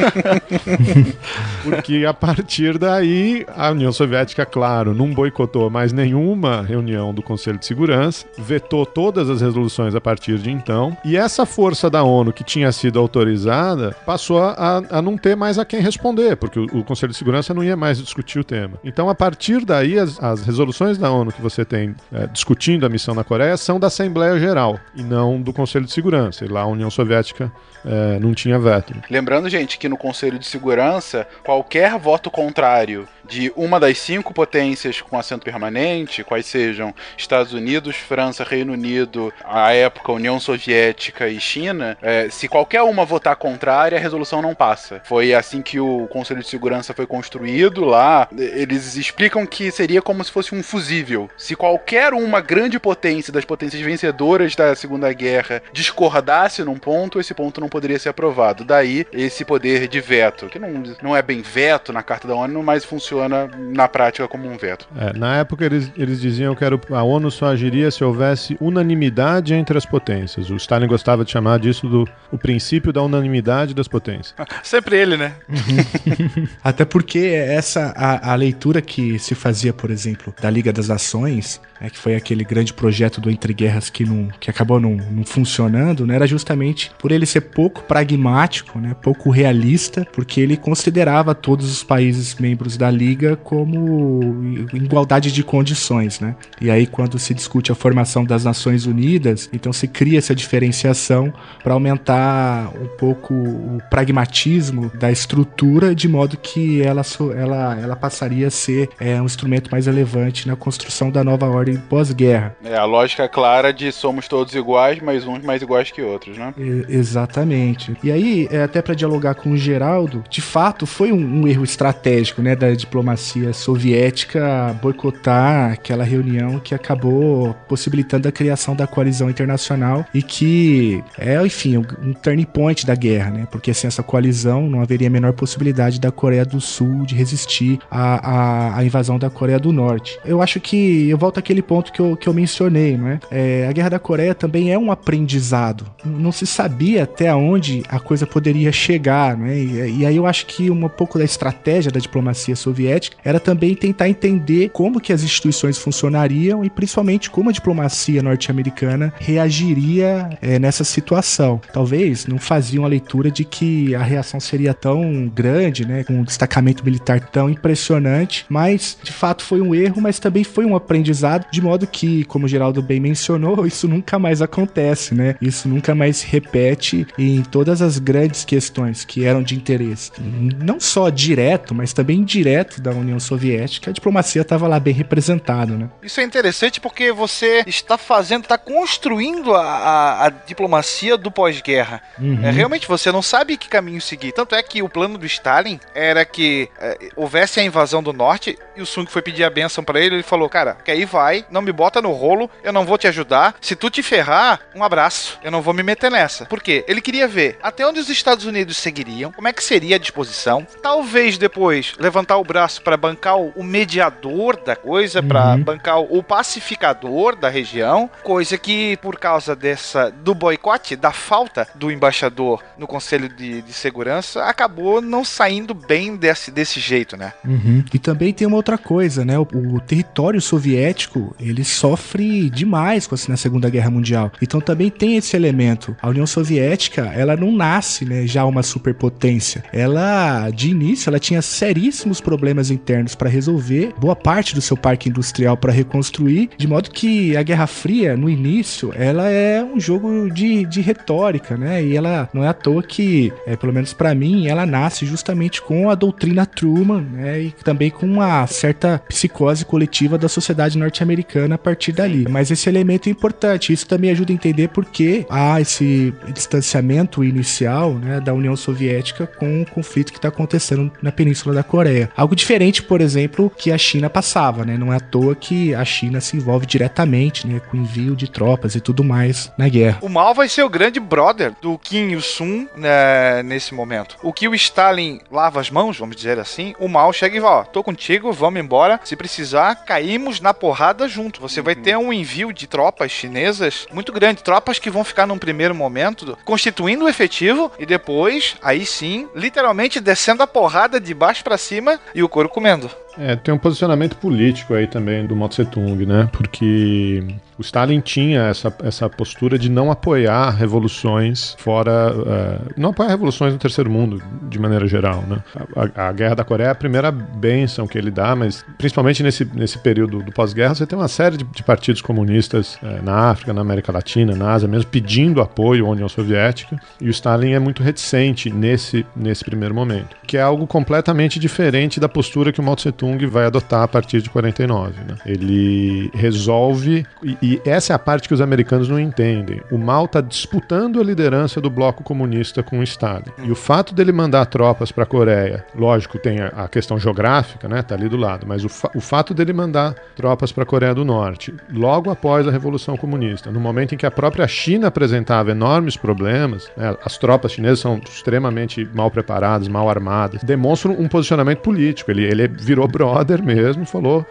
<laughs> Porque a partir daí, a União Soviética, claro, não boicotou mais nenhuma reunião do Conselho de Segurança, vetou todas as resoluções a partir de então, e essa força da ONU que tinha sido autorizada passou a, a não ter mais a quem responder, porque o, o Conselho de Segurança não ia mais discutir o tema. Então, a partir partir daí, as, as resoluções da ONU que você tem é, discutindo a missão na Coreia são da Assembleia Geral e não do Conselho de Segurança. E lá a União Soviética é, não tinha veto. Lembrando, gente, que no Conselho de Segurança, qualquer voto contrário de uma das cinco potências com assento permanente, quais sejam Estados Unidos, França, Reino Unido, à época União Soviética e China, é, se qualquer uma votar contrária, a resolução não passa. Foi assim que o Conselho de Segurança foi construído lá. Eles explicam que seria como se fosse um fusível. Se qualquer uma grande potência das potências vencedoras da Segunda Guerra discordasse num ponto, esse ponto não poderia ser aprovado. Daí esse poder de veto, que não, não é bem veto na Carta da ONU, mas funciona na prática como um veto. É, na época eles, eles diziam que era o- a ONU só agiria se houvesse unanimidade entre as potências. O Stalin gostava de chamar disso do o princípio da unanimidade das potências. Sempre ele, né? <laughs> Até porque essa a, a leitura que se fazia, por exemplo, da Liga das Nações, né, que foi aquele grande projeto do Entre Guerras que, não, que acabou não, não funcionando, né, era justamente por ele ser pouco pragmático, né, pouco realista, porque ele considerava todos os países membros da Liga como igualdade de condições. Né? E aí, quando se discute a formação das Nações Unidas, então se cria essa diferenciação para aumentar um pouco o pragmatismo da estrutura, de modo que ela, ela, ela passaria a ser é, um instrumento mais relevante na construção da nova ordem pós-guerra. É a lógica clara de somos todos iguais, mas uns mais iguais que outros, né? E- Exatamente. E aí, é, até para dialogar com o Geraldo, de fato foi um, um erro estratégico, né, da diplomacia soviética boicotar aquela reunião que acabou possibilitando a criação da coalizão internacional e que é, enfim, um, turning point da guerra, né? Porque sem essa coalizão não haveria a menor possibilidade da Coreia do Sul de resistir à, à, à invasão da Coreia do Norte. Eu acho que eu volto àquele ponto que eu, que eu mencionei, não é? É, a Guerra da Coreia também é um aprendizado. Não se sabia até onde a coisa poderia chegar, não é? E, e aí eu acho que um pouco da estratégia da diplomacia soviética era também tentar entender como que as instituições funcionariam e principalmente como a diplomacia norte-americana reagiria é, nessa situação. Talvez não faziam a leitura de que a reação seria tão grande, né, com um destacamento militar tão impressionante, mas de fato foi um erro, mas também foi um aprendizado, de modo que, como o Geraldo bem mencionou, <laughs> isso nunca mais acontece, né? Isso nunca mais se repete em todas as grandes questões que eram de interesse, não só direto, mas também indireto da União Soviética, a diplomacia estava lá bem representada, né? Isso é interessante porque você está fazendo, está construindo a, a, a diplomacia do pós-guerra. É, realmente você não sabe que caminho seguir. Tanto é que o plano do Stalin era que é, houvesse a invasão do norte e o Sung foi pedir a benção pra ele. Ele falou: Cara, que aí vai, não me bota no rolo, eu não vou te ajudar. Se tu te ferrar, um abraço. Eu não vou me meter nessa. Por quê? Ele queria ver até onde os Estados Unidos seguiriam, como é que seria a disposição. Talvez depois levantar o braço pra bancar o, mediador da coisa, Uhum. bancar o, o pacificador da região, coisa que por causa dessa do boicote, da falta do embaixador no Conselho de, de Segurança, acabou não saindo bem desse, desse jeito, né? Uhum. E também tem uma outra coisa, né? O, o território soviético ele sofre demais com assim, na Segunda Guerra Mundial. Então também tem esse elemento. A União Soviética ela não nasce, né? Já uma superpotência. Ela de início ela tinha seríssimos problemas internos para resolver. Boa parte do seu parque industrial para reconstruir, de modo que a Guerra Fria no início ela é um jogo de, de retórica, né? E ela não é à toa que, é, pelo menos para mim, ela nasce justamente com a doutrina Truman, né? E também com uma certa psicose coletiva da sociedade norte-americana a partir dali. Mas esse elemento é importante. Isso também ajuda a entender por que há esse distanciamento inicial, né, da União Soviética com o conflito que está acontecendo na Península da Coreia. Algo diferente, por exemplo, que a China passava, né? Não é à toa que a China se envolve diretamente, né, com envio de tropas e tudo mais na guerra. O Mao vai ser o grande brother do Kim Il-sung né, nesse momento. O que o Stalin lava as mãos, vamos dizer assim, o Mao chega e fala, ó, tô contigo, vamos embora. Se precisar, caímos na porrada junto. Você vai ter um envio de tropas chinesas muito grande. Tropas que vão ficar num primeiro momento constituindo o efetivo e depois, aí sim, literalmente descendo a porrada de baixo pra cima e o couro comendo. É, tem um posicionamento político aí também do Mao Tse Tung, né? Porque o Stalin tinha essa, essa postura de não apoiar revoluções fora. Uh, não apoiar revoluções no terceiro mundo, de maneira geral. Né? A, a, Guerra da Coreia é a primeira benção que ele dá, mas principalmente nesse, nesse período do pós-guerra, você tem uma série de, de partidos comunistas uh, na África, na América Latina, na Ásia mesmo, pedindo apoio à União Soviética, e o Stalin é muito reticente nesse, nesse primeiro momento, que é algo completamente diferente da postura que o Mao Tse Tung vai adotar a partir de 49. Né? Ele resolve. E, e essa é a parte que os americanos não entendem. O Mao está disputando a liderança do bloco comunista com o Stalin. E o fato dele mandar tropas para a Coreia, lógico, tem a, a, questão geográfica, né? Tá ali do lado, mas o, fa o fato dele mandar tropas para a Coreia do Norte, logo após a Revolução Comunista, no momento em que a própria China apresentava enormes problemas, né? as tropas chinesas são extremamente mal preparadas, mal armadas, demonstram um posicionamento político. Ele, ele virou brother mesmo, falou: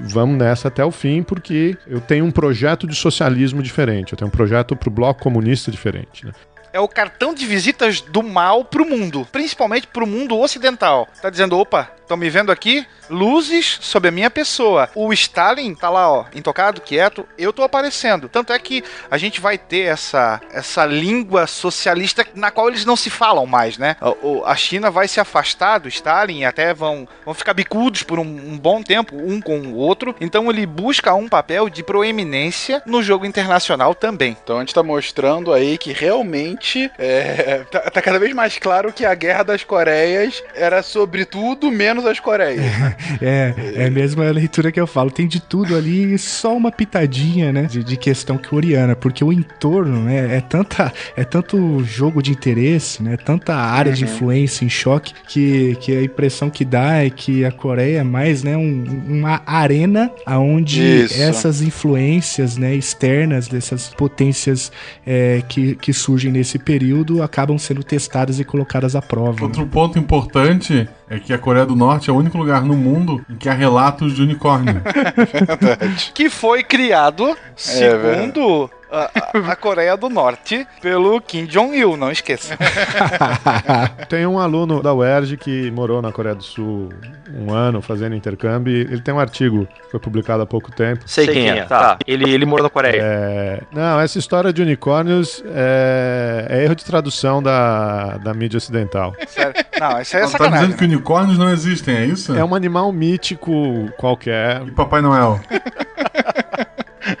vamos nessa até o fim, porque eu tenho um projeto de socialismo diferente, eu tenho um projeto para o bloco comunista diferente. Né? É o cartão de visitas do mal pro mundo, principalmente pro mundo ocidental. Tá dizendo, opa, estão me vendo aqui? Luzes sobre a minha pessoa. O Stalin tá lá, ó, intocado, quieto, eu tô aparecendo. Tanto é que a gente vai ter essa, essa língua socialista na qual eles não se falam mais, né? A, a China vai se afastar do Stalin e até vão, vão ficar bicudos por um, um bom tempo, um com o outro. Então ele busca um papel de proeminência no jogo internacional também. Então a gente tá mostrando aí que realmente é, tá, tá cada vez mais claro que a Guerra das Coreias era sobre tudo menos as Coreias. Né? <laughs> é, é mesmo a leitura que eu falo. Tem de tudo ali, só uma pitadinha, né? De, de questão coreana, porque o entorno, né? É, tanta, é tanto jogo de interesse, né? Tanta área uhum. de influência em choque que, que a impressão que dá é que a Coreia é mais, né? Um, uma arena aonde Isso. essas influências, né? Externas dessas potências é, que, que surgem nesse período acabam sendo testadas e colocadas à prova. Outro né? ponto importante é que a Coreia do Norte é o único lugar no mundo em que há relatos de unicórnio. <laughs> Verdade. Que foi criado, é segundo a, a, Coreia do Norte pelo Kim Jong-il, não esqueça. <laughs> tem um aluno da UERJ que morou na Coreia do Sul um ano fazendo intercâmbio. Ele tem um artigo que foi publicado há pouco tempo. Sei, Sei quem, é. é. Tá. Ele, ele morou na Coreia. É... Não, essa história de unicórnios é, é erro de tradução da, da mídia ocidental. Sério? Não, isso aí é Você tá dizendo que unicórnios não existem, é isso? É um animal mítico qualquer. E Papai Noel. <laughs>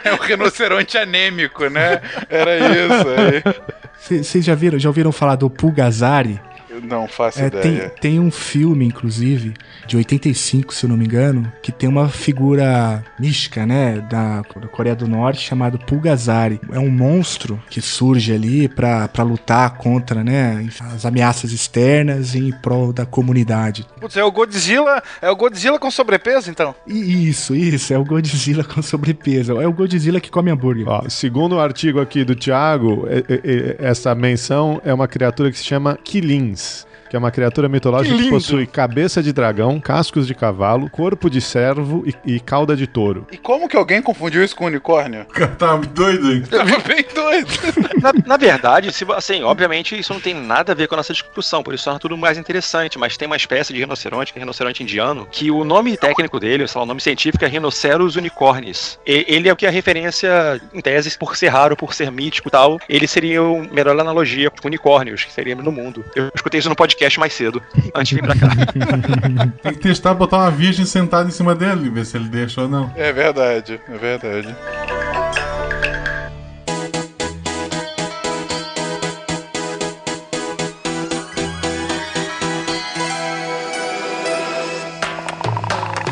É um rinoceronte anêmico, né? Era isso. Vocês já viram, já ouviram falar do Pulgazari? Não faço é, ideia. Tem, tem um filme, inclusive, de 85, se eu não me engano, que tem uma figura mística, né, da, da Coreia do Norte, chamado Pulgazari. É um monstro que surge ali para lutar contra, né, as ameaças externas em prol da comunidade. Putz, é o Godzilla, é o Godzilla com sobrepeso, então? Isso, isso, é o Godzilla com sobrepeso. É o Godzilla que come hambúrguer. Ó, segundo o artigo aqui do Thiago, é, é, é, essa menção é uma criatura que se chama Kilins que é uma criatura mitológica que, que possui cabeça de dragão, cascos de cavalo, corpo de servo e, e, cauda de touro. E como que alguém confundiu isso com unicórnio? <laughs> Tava doido, hein? Tava bem doido. <laughs> na, na, verdade, se, assim, obviamente isso não tem nada a ver com a nossa discussão, por isso torna tudo mais interessante, mas tem uma espécie de rinoceronte, que é rinoceronte indiano, que o nome técnico dele, sei lá, o nome científico é Rhinoceros unicornis. E, ele é o que é a referência, em tese, por ser raro, por ser mítico e tal, ele seria a melhor analogia com unicórnios que seria no mundo. Eu escutei isso no podcast podcast mais cedo, <laughs> antes de vir pra cá. <laughs> Tem que testar, botar uma virgem sentada em cima dele, ver se ele deixa ou não. É verdade, é verdade.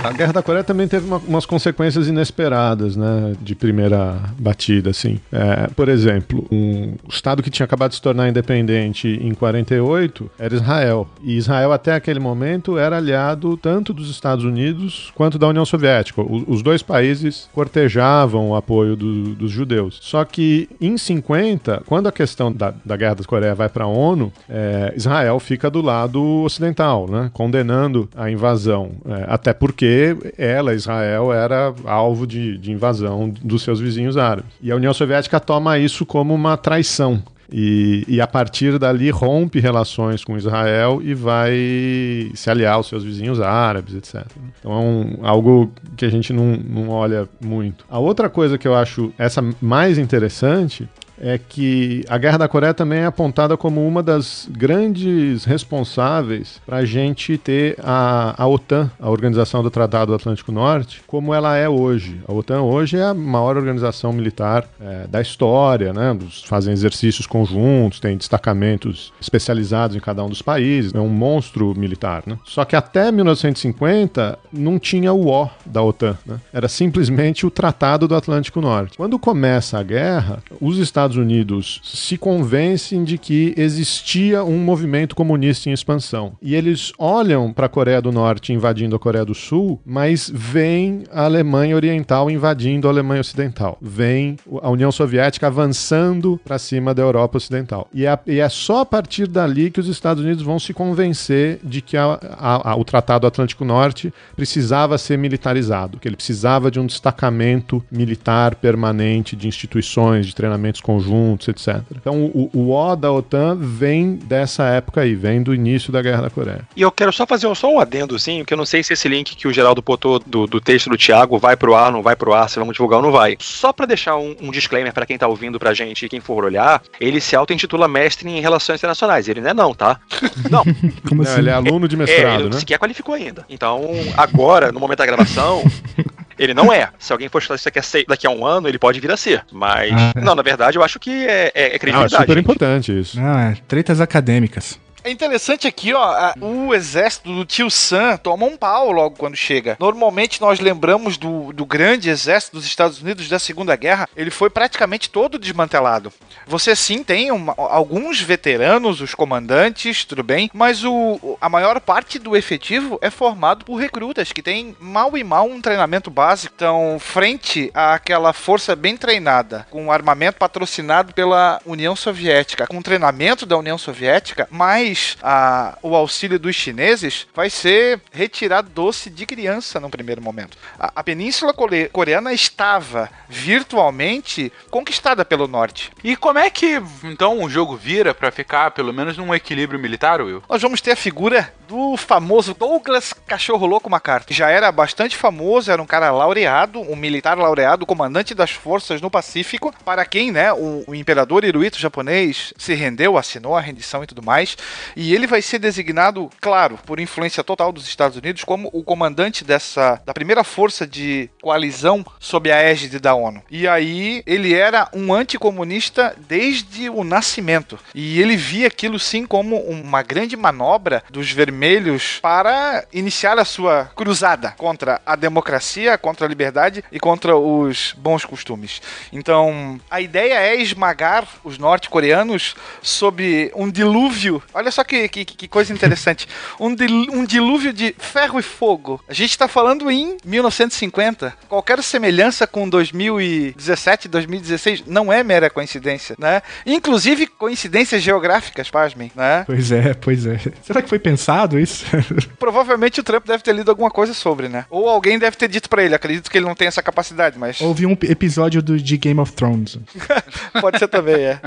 A Guerra da Coreia também teve uma, umas consequências inesperadas, né? De primeira batida, assim. É, por exemplo, um estado que tinha acabado de se tornar independente em 48 era Israel. E Israel, até aquele momento, era aliado tanto dos Estados Unidos quanto da União Soviética. O, os dois países cortejavam o apoio do, dos judeus. Só que em 50, quando a questão da, da Guerra da Coreia vai para a ONU, é, Israel fica do lado ocidental, né? Condenando a invasão. É, até porque ela, Israel, era alvo de, de invasão dos seus vizinhos árabes. E a União Soviética toma isso como uma traição. E, e, a partir dali rompe relações com Israel e vai se aliar aos seus vizinhos árabes, etc. Então é um, algo que a gente não, não olha muito. A outra coisa que eu acho essa mais interessante é que a Guerra da Coreia também é apontada como uma das grandes responsáveis para a gente ter a, a OTAN, a Organização do Tratado do Atlântico Norte, como ela é hoje. A OTAN hoje é a maior organização militar é, da história, né? fazem exercícios conjuntos, tem destacamentos especializados em cada um dos países, é um monstro militar. Né? Só que até 1950 não tinha o O da OTAN, né? era simplesmente o Tratado do Atlântico Norte. Quando começa a guerra, os Estados Estados Unidos se convencem de que existia um movimento comunista em expansão. E eles olham para a Coreia do Norte invadindo a Coreia do Sul, mas veem a Alemanha Oriental invadindo a Alemanha Ocidental. Vem a União Soviética avançando para cima da Europa Ocidental. E é, e é, só a partir dali que os Estados Unidos vão se convencer de que a, a, a, o Tratado Atlântico Norte precisava ser militarizado, que ele precisava de um destacamento militar permanente de instituições, de treinamentos conjuntos, etc. Então o, o O da OTAN vem dessa época aí, vem do início da Guerra da Coreia. E eu quero só fazer só um adendozinho, que eu não sei se esse link que o Geraldo botou do, do texto do Thiago vai pro ar, não vai pro ar, se vamos divulgar ou não vai. Só para deixar um, um disclaimer para quem tá ouvindo pra gente e quem for olhar, ele se auto-intitula mestre em relações internacionais. Ele não é não, tá? <laughs> Não. Como assim? ele é aluno de mestrado, é, ele né? sequer qualificou ainda. Então, agora, no momento da gravação, <laughs> Ele não é. Se alguém for chutar isso aqui daqui a um ano, ele pode vir a ser. Mas, ah, é. não, na verdade, eu acho que é, é, é credibilidade. Ah, é super importante isso. Não, é tretas acadêmicas. É interessante aqui, ó, o exército do tio Sam toma um pau logo quando chega. Normalmente nós lembramos do, do grande exército dos Estados Unidos da Segunda Guerra, ele foi praticamente todo desmantelado. Você sim tem uma, alguns veteranos, os comandantes, tudo bem, mas o, a maior parte do efetivo é formado por recrutas que têm mal e mal um treinamento básico. Então, frente àquela força bem treinada, com armamento patrocinado pela União Soviética, com treinamento da União Soviética, mais a, o auxílio dos chineses, vai ser retirar doce de criança no primeiro momento. A, a Península Coreana estava virtualmente conquistada pelo norte. E como é que então o jogo vira para ficar pelo menos num equilíbrio militar, Will? Nós vamos ter a figura do famoso Douglas Cachorro Louco MacArthur. Já era bastante famoso, era um cara laureado, um militar laureado, comandante das forças no Pacífico, para quem, né, o, o imperador Hirohito japonês se rendeu, assinou a rendição e tudo mais. E ele vai ser designado, claro, por influência total dos Estados Unidos, como o comandante dessa da primeira força de coalizão sob a égide da ONU. E aí ele era um anticomunista desde o nascimento. E ele via aquilo sim como uma grande manobra dos vermelhos para iniciar a sua cruzada contra a democracia, contra a liberdade e contra os bons costumes. Então, a ideia é esmagar os norte-coreanos sob um dilúvio. Olha só que, que, que coisa interessante. Um, dil, um dilúvio de ferro e fogo. A gente está falando em 1950. Qualquer semelhança com 2017, 2016 não é mera coincidência, né? Inclusive coincidências geográficas, pasmem, né? Pois é, pois é. Será que foi pensado isso? <laughs> Provavelmente o Trump deve ter lido alguma coisa sobre, né? Ou alguém deve ter dito para ele. Acredito que ele não tem essa capacidade, mas. Houve um episódio do, de Game of Thrones. <laughs> Pode ser também, é.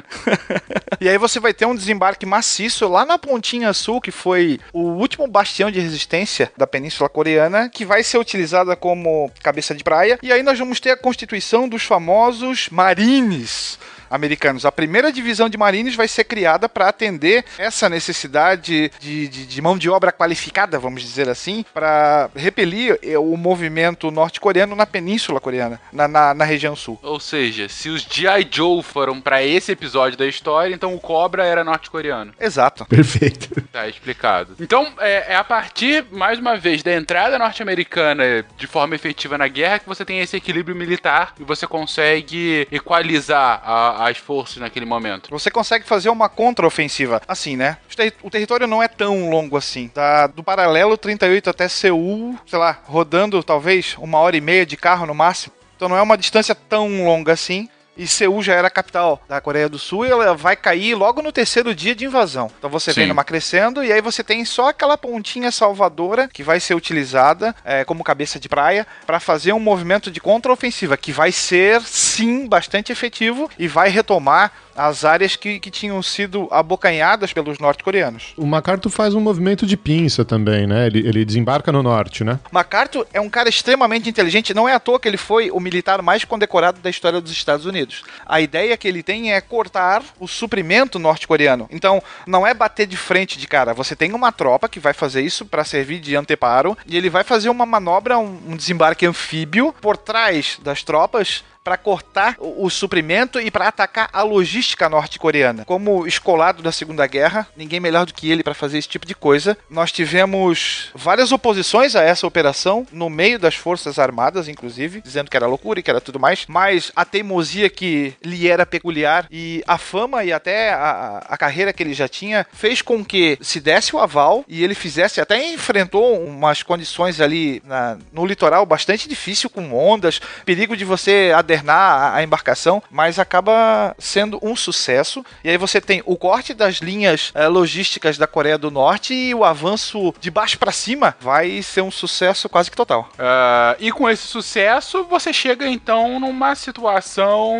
<laughs> e aí você vai ter um desembarque maciço lá na pontinha sul, que foi o último bastião de resistência da Península Coreana, que vai ser utilizada como cabeça de praia. E aí nós vamos ter a constituição dos famosos Marines americanos. A primeira divisão de Marines vai ser criada para atender essa necessidade de, de, de, mão de obra qualificada, vamos dizer assim, para repelir eh, o movimento norte-coreano na Península Coreana, na, na, na, região sul. Ou seja, se os G.I. Joe foram para esse episódio da história, então o Cobra era norte-coreano. Exato. Perfeito. Tá explicado. Então, é, é a partir, mais uma vez, da entrada norte-americana de forma efetiva na guerra que você tem esse equilíbrio militar e você consegue equalizar a, as forças naquele momento. Você consegue fazer uma contraofensiva. Assim, né? O território não é tão longo assim. Da, do paralelo 38 até Seul, sei lá, rodando talvez uma hora e meia de carro no máximo. Então não é uma distância tão longa assim. E Seul já era a capital da Coreia do Sul e ela vai cair logo no terceiro dia de invasão. Então você Sim. vem numa crescendo e aí você tem só aquela pontinha salvadora que vai ser utilizada é, como cabeça de praia para fazer um movimento de contraofensiva que vai ser sim bastante efetivo e vai retomar as áreas que, que tinham sido abocanhadas pelos norte-coreanos. O MacArthur faz um movimento de pinça também, né? Ele, ele desembarca no norte, né? MacArthur é um cara extremamente inteligente, não é à toa que ele foi o militar mais condecorado da história dos Estados Unidos. A ideia que ele tem é cortar o suprimento norte-coreano. Então, não é bater de frente de cara, você tem uma tropa que vai fazer isso para servir de anteparo e ele vai fazer uma manobra, um, um desembarque anfíbio por trás das tropas para cortar o, o suprimento e para atacar a logística norte-coreana. Como escolado da Segunda Guerra, ninguém melhor do que ele para fazer esse tipo de coisa. Nós tivemos várias oposições a essa operação no meio das forças armadas, inclusive, dizendo que era loucura e que era tudo mais, mas a teimosia que lhe era peculiar e a fama e até a, a carreira que ele já tinha fez com que se desse o aval e ele fizesse, até enfrentou umas condições ali na- no litoral bastante difícil, com ondas, perigo de você adernar a, a embarcação, mas acaba sendo um sucesso. E aí você tem o corte das linhas eh, logísticas da Coreia do Norte e o avanço de baixo para cima vai ser um sucesso quase que total. Ah, e com esse sucesso, você chega então numa situação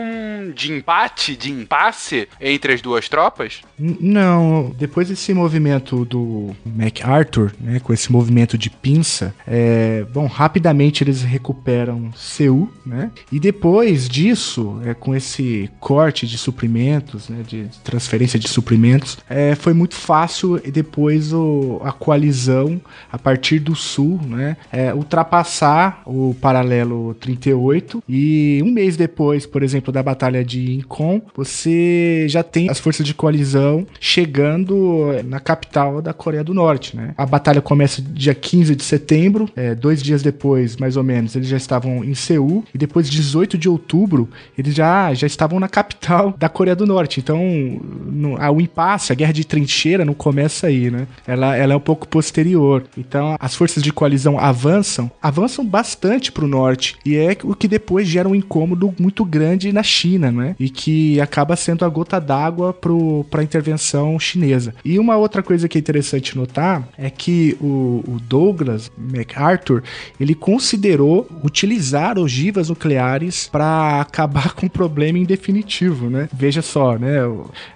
de empate, de impasse entre as duas tropas? N- Não, depois desse movimento do MacArthur, né, com esse movimento de pinça, é, bom, rapidamente eles recuperam Seul, né, e depois disso, é, com esse corte de suprimentos, né, de transferência de suprimentos, é, foi muito fácil e depois o, a coalizão, a partir do sul, né, é, ultrapassar o paralelo 38 e um mês depois, por exemplo, da batalha de Incheon, você já tem as forças de coalizão chegando na capital da Coreia do Norte, né? A batalha começa dia 15 de setembro, é, dois dias depois, mais ou menos, eles já estavam em Seul, e depois, 18 de outubro, eles já, já estavam na capital <laughs> da Coreia do Norte. Então, no, a, o impasse, a guerra de trincheira não começa aí, né? Ela, ela é um pouco posterior. Então, as forças de coalizão avançam, avançam bastante para o norte, e é o que depois gera um incômodo muito grande na China, né? E que acaba sendo a gota d'água para a intervenção chinesa. E uma outra coisa que é interessante notar é que o, o Douglas MacArthur ele considerou utilizar ogivas nucleares para acabar <laughs> com o problema em definitivo, né? Veja só, né?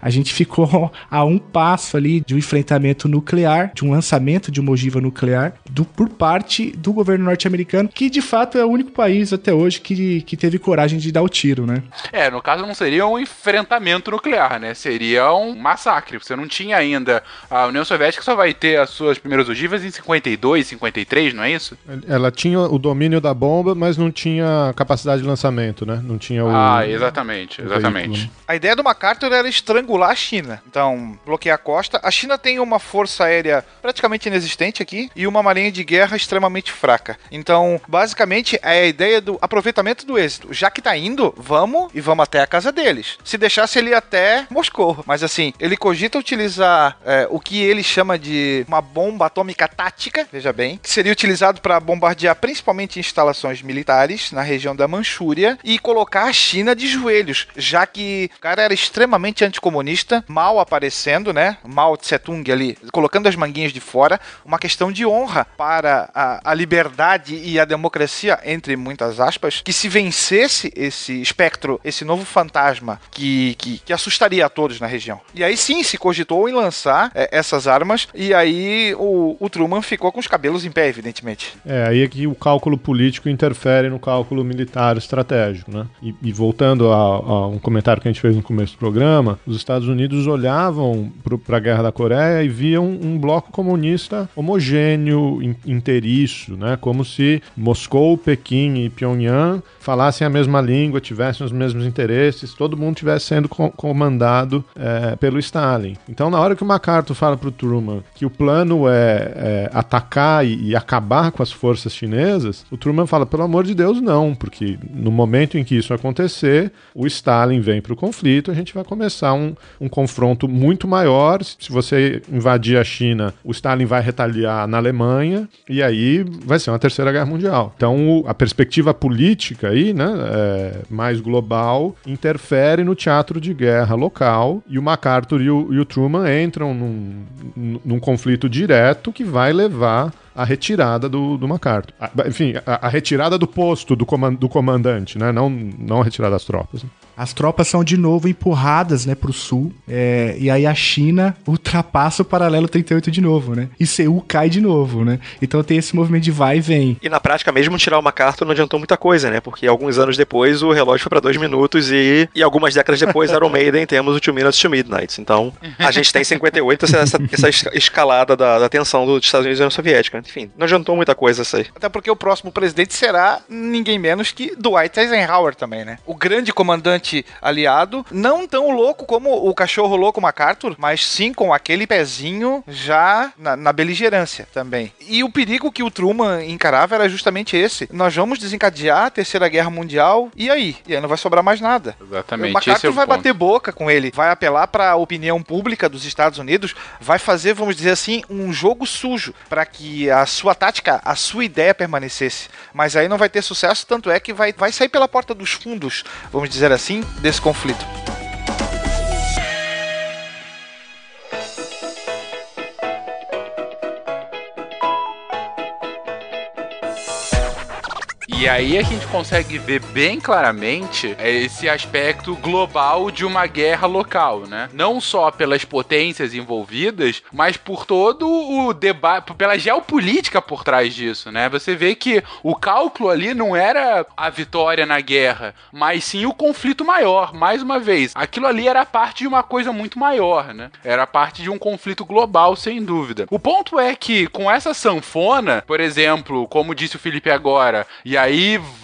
A gente ficou <laughs> a um passo ali de um enfrentamento nuclear, de um lançamento de uma ogiva nuclear do, por parte do governo norte-americano, que de fato é o único país até hoje que, que teve coragem de dar o tiro, né? É, no caso não seria um enfrentamento nuclear, né? Seria um massacre. Você não tinha ainda. A União Soviética só vai ter as suas primeiras ogivas em 52, 53, não é isso? Ela tinha o domínio da bomba, mas não tinha capacidade de lançamento, né? Não tinha o. Ah, exatamente, o exatamente. veículo. A ideia do MacArthur era estrangular a China. Então, bloquear a costa. A China tem uma força aérea praticamente inexistente aqui e uma marinha de guerra extremamente fraca. Então, basicamente, é a ideia do aproveitamento do êxito. Já que tá indo, vamos e vamos até a casa deles. Se deixasse ele ir até Moscou. Mas assim, ele cogita utilizar é, o que ele chama de uma bomba atômica tática, veja bem, que seria utilizado para bombardear principalmente instalações militares na região da Manchúria e colocar a China de joelhos, já que o cara era extremamente anticomunista, mal aparecendo, né? Mao Tse Tung ali, colocando as manguinhas de fora, uma questão de honra para a, a liberdade e a democracia, entre muitas aspas, que se vencesse esse espectro, esse novo fantasma que, que, que assustaria a todos na região. E aí sim se cogitou em lançar é, essas armas, e aí o, o Truman ficou com os cabelos em pé, evidentemente. É, aí é que o cálculo político interfere no cálculo militar estratégico, né? E, e voltando a, a um comentário que a gente fez no começo do programa, os Estados Unidos olhavam para a Guerra da Coreia e viam um bloco comunista homogêneo, in- inteiriço, né? Como se Moscou, Pequim e Pyongyang falassem a mesma língua, tivessem os mesmos interesses, todo mundo estivesse sendo co- comandado é, pelo Stalin. Então, na hora que o MacArthur fala para o Truman que o plano é, é atacar e, e acabar com as forças chinesas, o Truman fala, pelo amor de Deus, não, porque no momento em que isso acontecer, o Stalin vem para o conflito, a gente vai começar um, um confronto muito maior. Se você invadir a China, o Stalin vai retaliar na Alemanha, e aí vai ser uma terceira guerra mundial. Então, a perspectiva política aí, né, é, mais global, interfere no teatro de guerra local e o MacArthur e o, e o Truman entram num, num conflito direto que vai levar a retirada do, do MacArthur. A, enfim, a, a, retirada do posto do, comand, do comandante, né? Não, não a retirada das tropas. As tropas são de novo empurradas, né, pro sul. É, e aí a China ultrapassa o paralelo 38 de novo, né? E Seul cai de novo, né? Então tem esse movimento de vai e vem. E na prática, mesmo tirar o MacArthur não adiantou muita coisa, né? Porque alguns anos depois o relógio foi para dois minutos e, e algumas décadas depois, Iron Maiden, temos o Two Minutes to Midnight. Então a gente tem em 58 essa, essa escalada da, da tensão dos Estados Unidos e União Soviética. Enfim, não adiantou muita coisa isso aí. Até porque o próximo presidente será ninguém menos que Dwight Eisenhower também, né? O grande comandante aliado, não tão louco como o cachorro louco MacArthur, mas sim com aquele pezinho já na, na beligerância também. E o perigo que o Truman encarava era justamente esse. Nós vamos desencadear a Terceira Guerra Mundial e aí? E aí não vai sobrar mais nada. Exatamente. O MacArthur é o vai ponto. bater boca com ele, vai apelar para a opinião pública dos Estados Unidos, vai fazer, vamos dizer assim, um jogo sujo para que a sua tática, a sua ideia permanecesse. Mas aí não vai ter sucesso, tanto é que vai, vai sair pela porta dos fundos, vamos dizer assim, desse conflito. E aí a gente consegue ver bem claramente esse aspecto global de uma guerra local, né? Não só pelas potências envolvidas, mas por todo o debate, pela geopolítica por trás disso, né? Você vê que o cálculo ali não era a vitória na guerra, mas sim o conflito maior. Mais uma vez, aquilo ali era parte de uma coisa muito maior, né? Era parte de um conflito global, sem dúvida. O ponto é que com essa sanfona, por exemplo, como disse o Felipe agora, e aí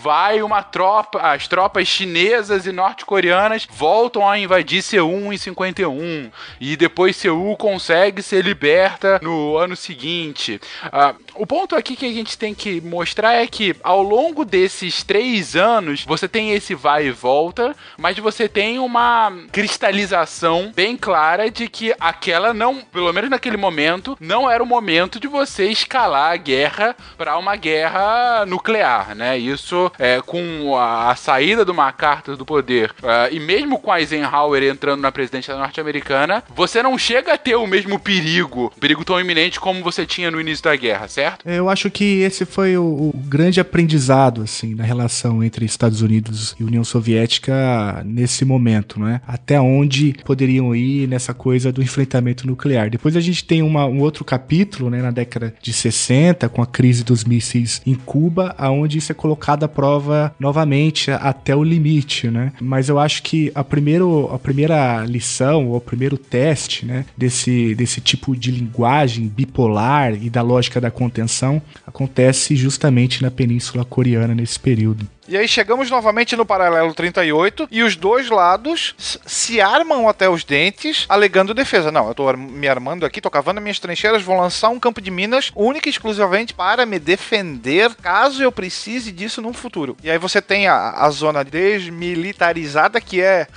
vai uma tropa, as tropas chinesas e norte-coreanas voltam a invadir Seul em 51 e depois Seul consegue ser liberta no ano seguinte. Uh, o ponto aqui que a gente tem que mostrar é que ao longo desses três anos você tem esse vai e volta, mas você tem uma cristalização bem clara de que aquela não, pelo menos naquele momento, não era o momento de você escalar a guerra para uma guerra nuclear, né? Isso é, com a, a, saída do MacArthur do poder uh, e mesmo com Eisenhower entrando na presidência norte-americana, você não chega a ter o mesmo perigo, perigo tão iminente como você tinha no início da guerra, certo? Eu acho que esse foi o, o grande aprendizado, assim, na relação entre Estados Unidos e União Soviética nesse momento, né? Até onde poderiam ir nessa coisa do enfrentamento nuclear. Depois a gente tem uma, um outro capítulo, né, na década de 60, com a crise dos mísseis em Cuba, aonde isso é colocado à prova novamente até o limite, né? Mas eu acho que a, primeiro, a primeira lição, ou o primeiro teste, né, desse, desse tipo de linguagem bipolar e da lógica da contenção acontece justamente na Península Coreana nesse período. E aí chegamos novamente no paralelo 38 e os dois lados se armam até os dentes, alegando defesa. Não, eu tô me armando aqui, tô cavando minhas trincheiras, vou lançar um campo de minas única e exclusivamente para me defender caso eu precise disso no futuro. E aí você tem a, a zona desmilitarizada, que é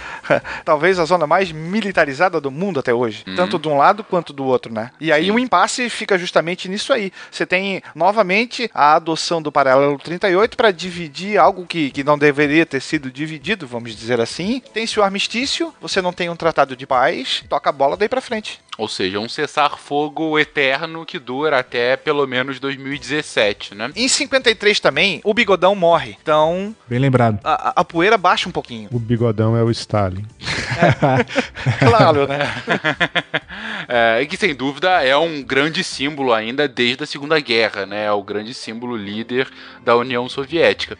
<laughs> talvez a zona mais militarizada do mundo até hoje, uhum. tanto de um lado quanto do outro, né? E aí o um impasse fica justamente nisso aí. Você tem novamente a adoção do paralelo 38 para dividir dividir algo que, que não deveria ter sido dividido, vamos dizer assim. Tem-se o armistício, você não tem um tratado de paz, toca a bola daí pra frente. Ou seja, um cessar-fogo eterno que dura até pelo menos 2017, né? Em 53 também, o bigodão morre. Então. Bem lembrado. A, a poeira baixa um pouquinho. O bigodão é o Stalin. É. <laughs> claro, né? <laughs> é, que sem dúvida é um grande símbolo ainda desde a Segunda Guerra, né? É o grande símbolo líder da União Soviética.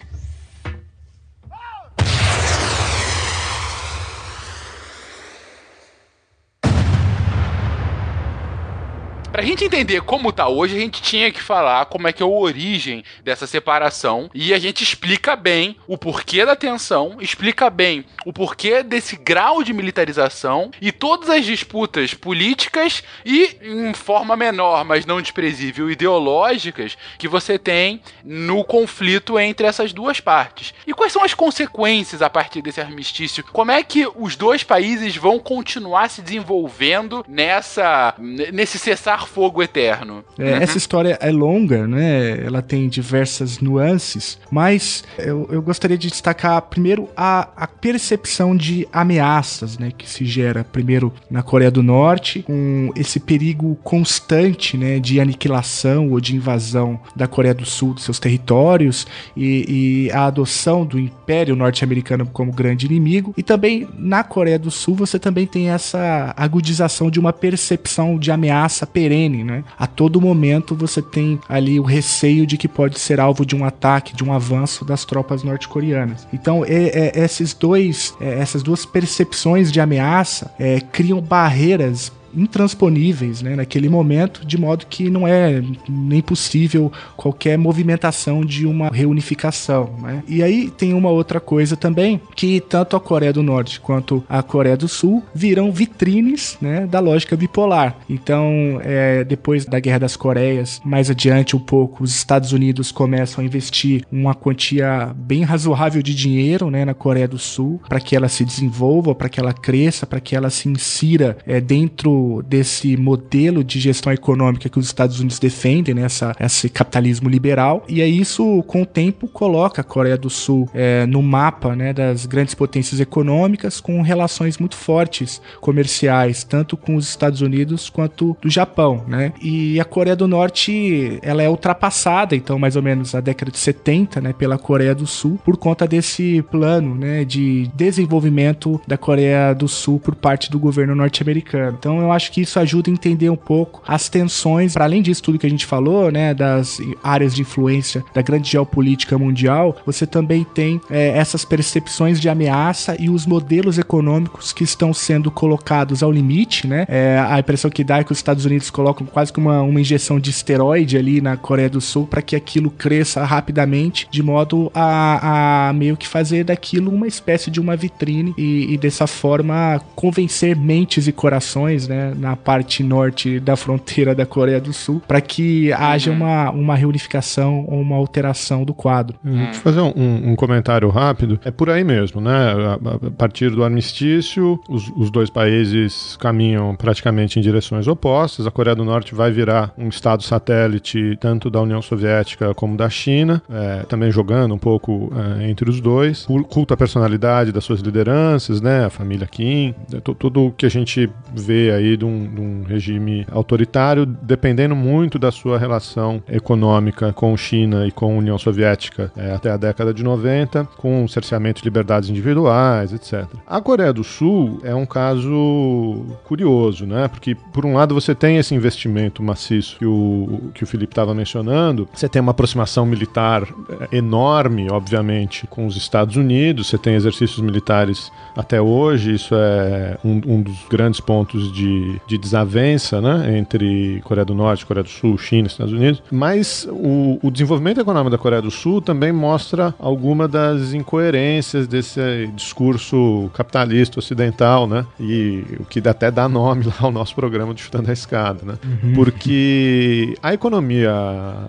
Pra gente entender como tá hoje, a gente tinha que falar como é que é a origem dessa separação e a gente explica bem o porquê da tensão, explica bem o porquê desse grau de militarização e todas as disputas políticas e em forma menor, mas não desprezível, ideológicas que você tem no conflito entre essas duas partes. E quais são as consequências a partir desse armistício? Como é que os dois países vão continuar se desenvolvendo nessa nesse cessar fogo eterno. É, Essa história é longa, né? Ela tem diversas nuances, mas eu, eu gostaria de destacar primeiro a, a percepção de ameaças, né? Que se gera primeiro na Coreia do Norte, com esse perigo constante, né? De aniquilação ou de invasão da Coreia do Sul dos seus territórios e, e a adoção do Império Norte-Americano como grande inimigo. E também na Coreia do Sul você também tem essa agudização de uma percepção de ameaça perene, né? A todo momento você tem ali o receio de que pode ser alvo de um ataque, de um avanço das tropas norte-coreanas. Então, é, é, esses dois, é, essas duas percepções de ameaça é, criam barreiras intransponíveis né, naquele momento, de modo que não é nem possível qualquer movimentação de uma reunificação. Né? E aí tem uma outra coisa também, que tanto a Coreia do Norte quanto a Coreia do Sul viram vitrines né, da lógica bipolar. Então, é, depois da Guerra das Coreias, mais adiante um pouco, os Estados Unidos começam a investir uma quantia bem razoável de dinheiro né, na Coreia do Sul para que ela se desenvolva, para que ela cresça, para que ela se insira é, dentro desse modelo de gestão econômica que os Estados Unidos defendem, né, essa, esse capitalismo liberal. E aí isso, com o tempo, coloca a Coreia do Sul é, no mapa né, das grandes potências econômicas com relações muito fortes comerciais, tanto com os Estados Unidos quanto do Japão. Né? E a Coreia do Norte ela é ultrapassada, então, mais ou menos na década de 70, né, pela Coreia do Sul, por conta desse plano né, de desenvolvimento da Coreia do Sul por parte do governo norte-americano. Então, eu eu acho que isso ajuda a entender um pouco as tensões, para além disso tudo que a gente falou, né, das áreas de influência da grande geopolítica mundial, você também tem é, essas percepções de ameaça e os modelos econômicos que estão sendo colocados ao limite, né? É, a impressão que dá é que os Estados Unidos colocam quase que uma, uma injeção de esteroide ali na Coreia do Sul para que aquilo cresça rapidamente, de modo a, a, meio que fazer daquilo uma espécie de uma vitrine e, e dessa forma convencer mentes e corações, né? Na parte norte da fronteira da Coreia do Sul, para que haja uhum. uma, uma reunificação ou uma alteração do quadro. Uhum. Deixa eu fazer um, um, comentário rápido. É por aí mesmo, né? A, a partir do armistício, os, os, dois países caminham praticamente em direções opostas. A Coreia do Norte vai virar um estado satélite tanto da União Soviética como da China, é, também jogando um pouco é, entre os dois. Culta a personalidade das suas lideranças, né? A família Kim, é, tudo o que a gente vê aí de um, de um, regime autoritário, dependendo muito da sua relação econômica com China e com União Soviética é, até a década de 90, com cerceamento de liberdades individuais, etc. A Coreia do Sul é um caso curioso, né? Porque, por um lado, você tem esse investimento maciço que o, que o Felipe estava mencionando, você tem uma aproximação militar é, enorme, obviamente, com os Estados Unidos, você tem exercícios militares até hoje, isso é um, um dos grandes pontos de de, desavença né, entre Coreia do Norte, Coreia do Sul, China, Estados Unidos. Mas o, o desenvolvimento econômico da Coreia do Sul também mostra alguma das incoerências desse discurso capitalista ocidental, né? E o que até dá nome <laughs> lá ao nosso programa de Chutando a Escada, né? Uhum. Porque a economia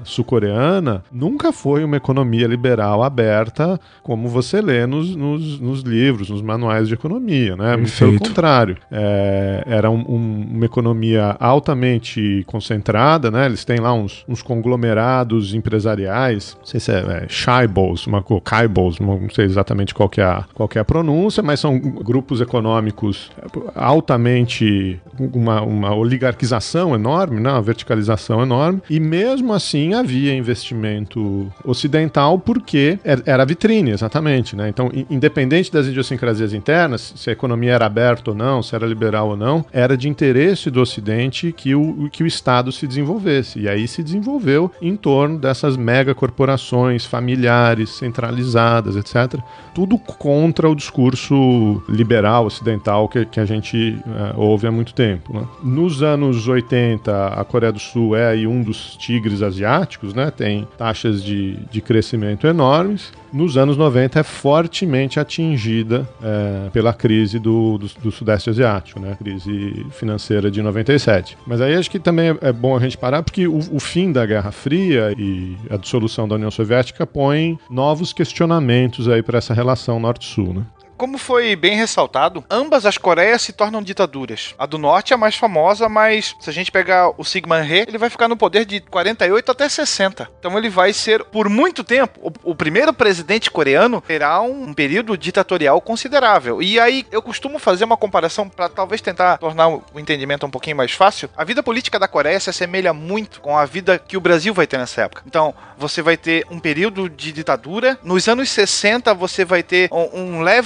sul-coreana nunca foi uma economia liberal aberta, como você lê nos, nos, nos livros, nos manuais de economia, né? Pelo contrário, é, era um, um, uma economia altamente concentrada, né? Eles têm lá uns, uns conglomerados empresariais, não sei se é, é Shaibos, uma Kaibos, não sei exatamente qual que, é a, qual que é a pronúncia, mas são grupos econômicos altamente uma, uma oligarquização enorme, né? uma verticalização enorme, e mesmo assim havia investimento ocidental porque era vitrine, exatamente, né? Então, independente das idiosincrasias internas, se a economia era aberta ou não, se era liberal ou não, era de interesse do Ocidente que o, que o Estado se desenvolvesse. E aí se desenvolveu em torno dessas megacorporações familiares, centralizadas, etc. Tudo contra o discurso liberal ocidental que, que a gente uh, ouve há muito tempo. Né? Nos anos 80, a Coreia do Sul é aí um dos tigres asiáticos, né? tem taxas de, de crescimento enormes nos anos 90 é fortemente atingida é, pela crise do, do, do, Sudeste Asiático, né? crise financeira de 97. Mas aí acho que também é bom a gente parar, porque o, o fim da Guerra Fria e a dissolução da União Soviética põem novos questionamentos aí para essa relação Norte-Sul. Né? Como foi bem ressaltado, ambas as Coreias se tornam ditaduras. A do norte é a mais famosa, mas se a gente pegar o Sigmund He, ele vai ficar no poder de 48 até 60. Então ele vai ser, por muito tempo, o, o primeiro presidente coreano terá um período ditatorial considerável. E aí eu costumo fazer uma comparação para talvez tentar tornar o entendimento um pouquinho mais fácil. A vida política da Coreia se assemelha muito com a vida que o Brasil vai ter nessa época. Então, você vai ter um período de ditadura. Nos anos 60, você vai ter um, um leve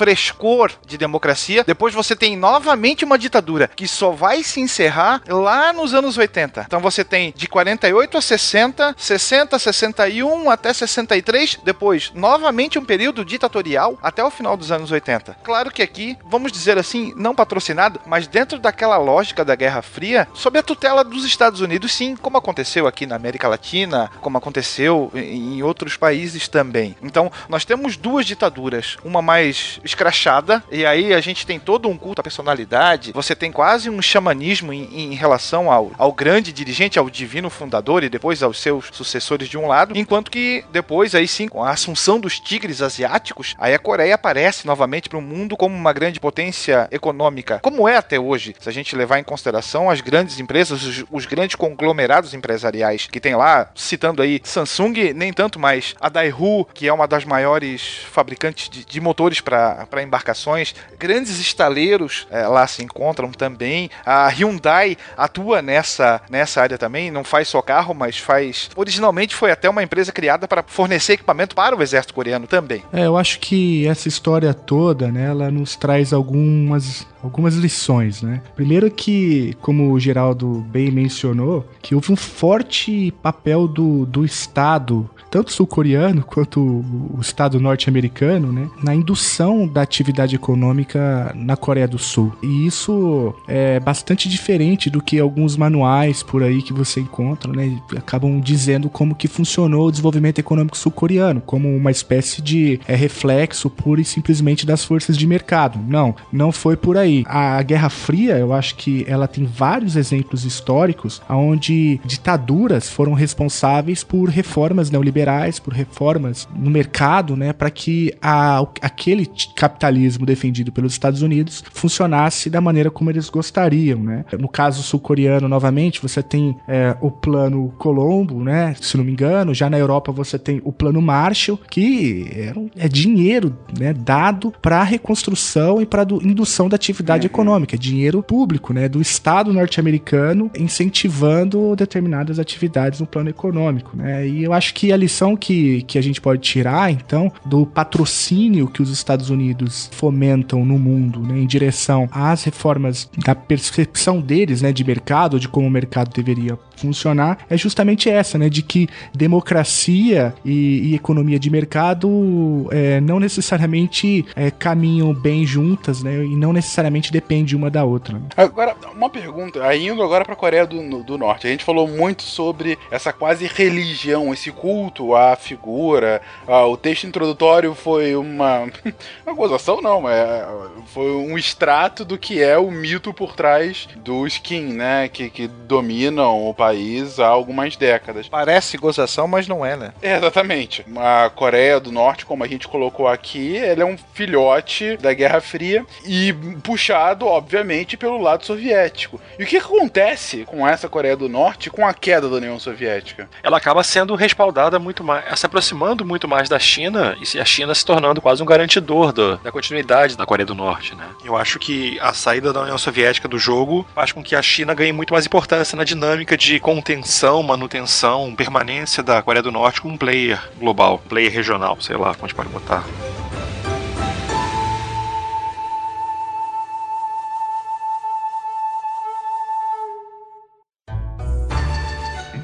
frescor de democracia. Depois você tem novamente uma ditadura que só vai se encerrar lá nos anos 80. Então você tem de 48 a 60, 60, 61 até 63, depois novamente um período ditatorial até o final dos anos 80. Claro que aqui, vamos dizer assim, não patrocinado, mas dentro daquela lógica da Guerra Fria, sob a tutela dos Estados Unidos, sim, como aconteceu aqui na América Latina, como aconteceu em outros países também. Então, nós temos duas ditaduras, uma mais escrachada, e aí a gente tem todo um culto à personalidade, você tem quase um xamanismo em, em relação ao, ao grande dirigente, ao divino fundador e depois aos seus sucessores de um lado, enquanto que depois, aí sim, com a assunção dos tigres asiáticos, aí a Coreia aparece novamente para o mundo como uma grande potência econômica, como é até hoje, se a gente levar em consideração as grandes empresas, os, os grandes conglomerados empresariais que tem lá, citando aí Samsung, nem tanto mais a Daewoo, que é uma das maiores fabricantes de, de motores para para embarcações. Grandes estaleiros é, lá se encontram também. A Hyundai atua nessa, nessa área também, não faz só carro, mas faz. Originalmente foi até uma empresa criada para fornecer equipamento para o exército coreano também. É, eu acho que essa história toda, né, ela nos traz algumas algumas lições, né? Primeiro que, como o Geraldo bem mencionou, que houve um forte papel do, do Estado tanto sul-coreano quanto o Estado norte-americano, né, na indução da atividade econômica na Coreia do Sul. E isso é bastante diferente do que alguns manuais por aí que você encontra, né, acabam dizendo como que funcionou o desenvolvimento econômico sul-coreano, como uma espécie de é, reflexo pura e simplesmente das forças de mercado. Não, não foi por aí. A Guerra Fria, eu acho que ela tem vários exemplos históricos onde ditaduras foram responsáveis por reformas neoliberais liberais, por reformas no mercado, né, para que a, aquele capitalismo defendido pelos Estados Unidos funcionasse da maneira como eles gostariam, né. No caso sul-coreano, novamente, você tem é, o plano Colombo, né, se não me engano, já na Europa você tem o plano Marshall, que é, é dinheiro, né, dado para reconstrução e para indução da atividade uhum. econômica, é dinheiro público, né, do Estado norte-americano incentivando determinadas atividades no plano econômico, né, e eu acho que a lição que, que a gente pode tirar, então, do patrocínio que os Estados Unidos fomentam no mundo, né, em direção às reformas da percepção deles, né, de mercado, de como o mercado deveria funcionar, é justamente essa, né, de que democracia e, e economia de mercado é, não necessariamente é, caminham bem juntas, né, e não necessariamente dependem uma da outra. Agora, uma pergunta, indo agora para a Coreia do, do Norte, a gente falou muito sobre essa quase religião, esse culto culto à figura. Ah, o texto introdutório foi uma. <laughs> uma gozação, não, mas é, foi um extrato do que é o mito por trás do skin, né? Que, que dominam o país há algumas décadas. Parece gozação, mas não é, né? É, exatamente. A Coreia do Norte, como a gente colocou aqui, ela é um filhote da Guerra Fria e puxado, obviamente, pelo lado soviético. E o que acontece com essa Coreia do Norte com a queda da União Soviética? Ela acaba sendo respaldada muito mais, se aproximando muito mais da China e a China se tornando quase um garantidor do, da continuidade da Coreia do Norte, né? Eu acho que a saída da União Soviética do jogo faz com que a China ganhe muito mais importância na dinâmica de contenção, manutenção, permanência da Coreia do Norte como um player global, player regional, sei lá, como a gente pode botar.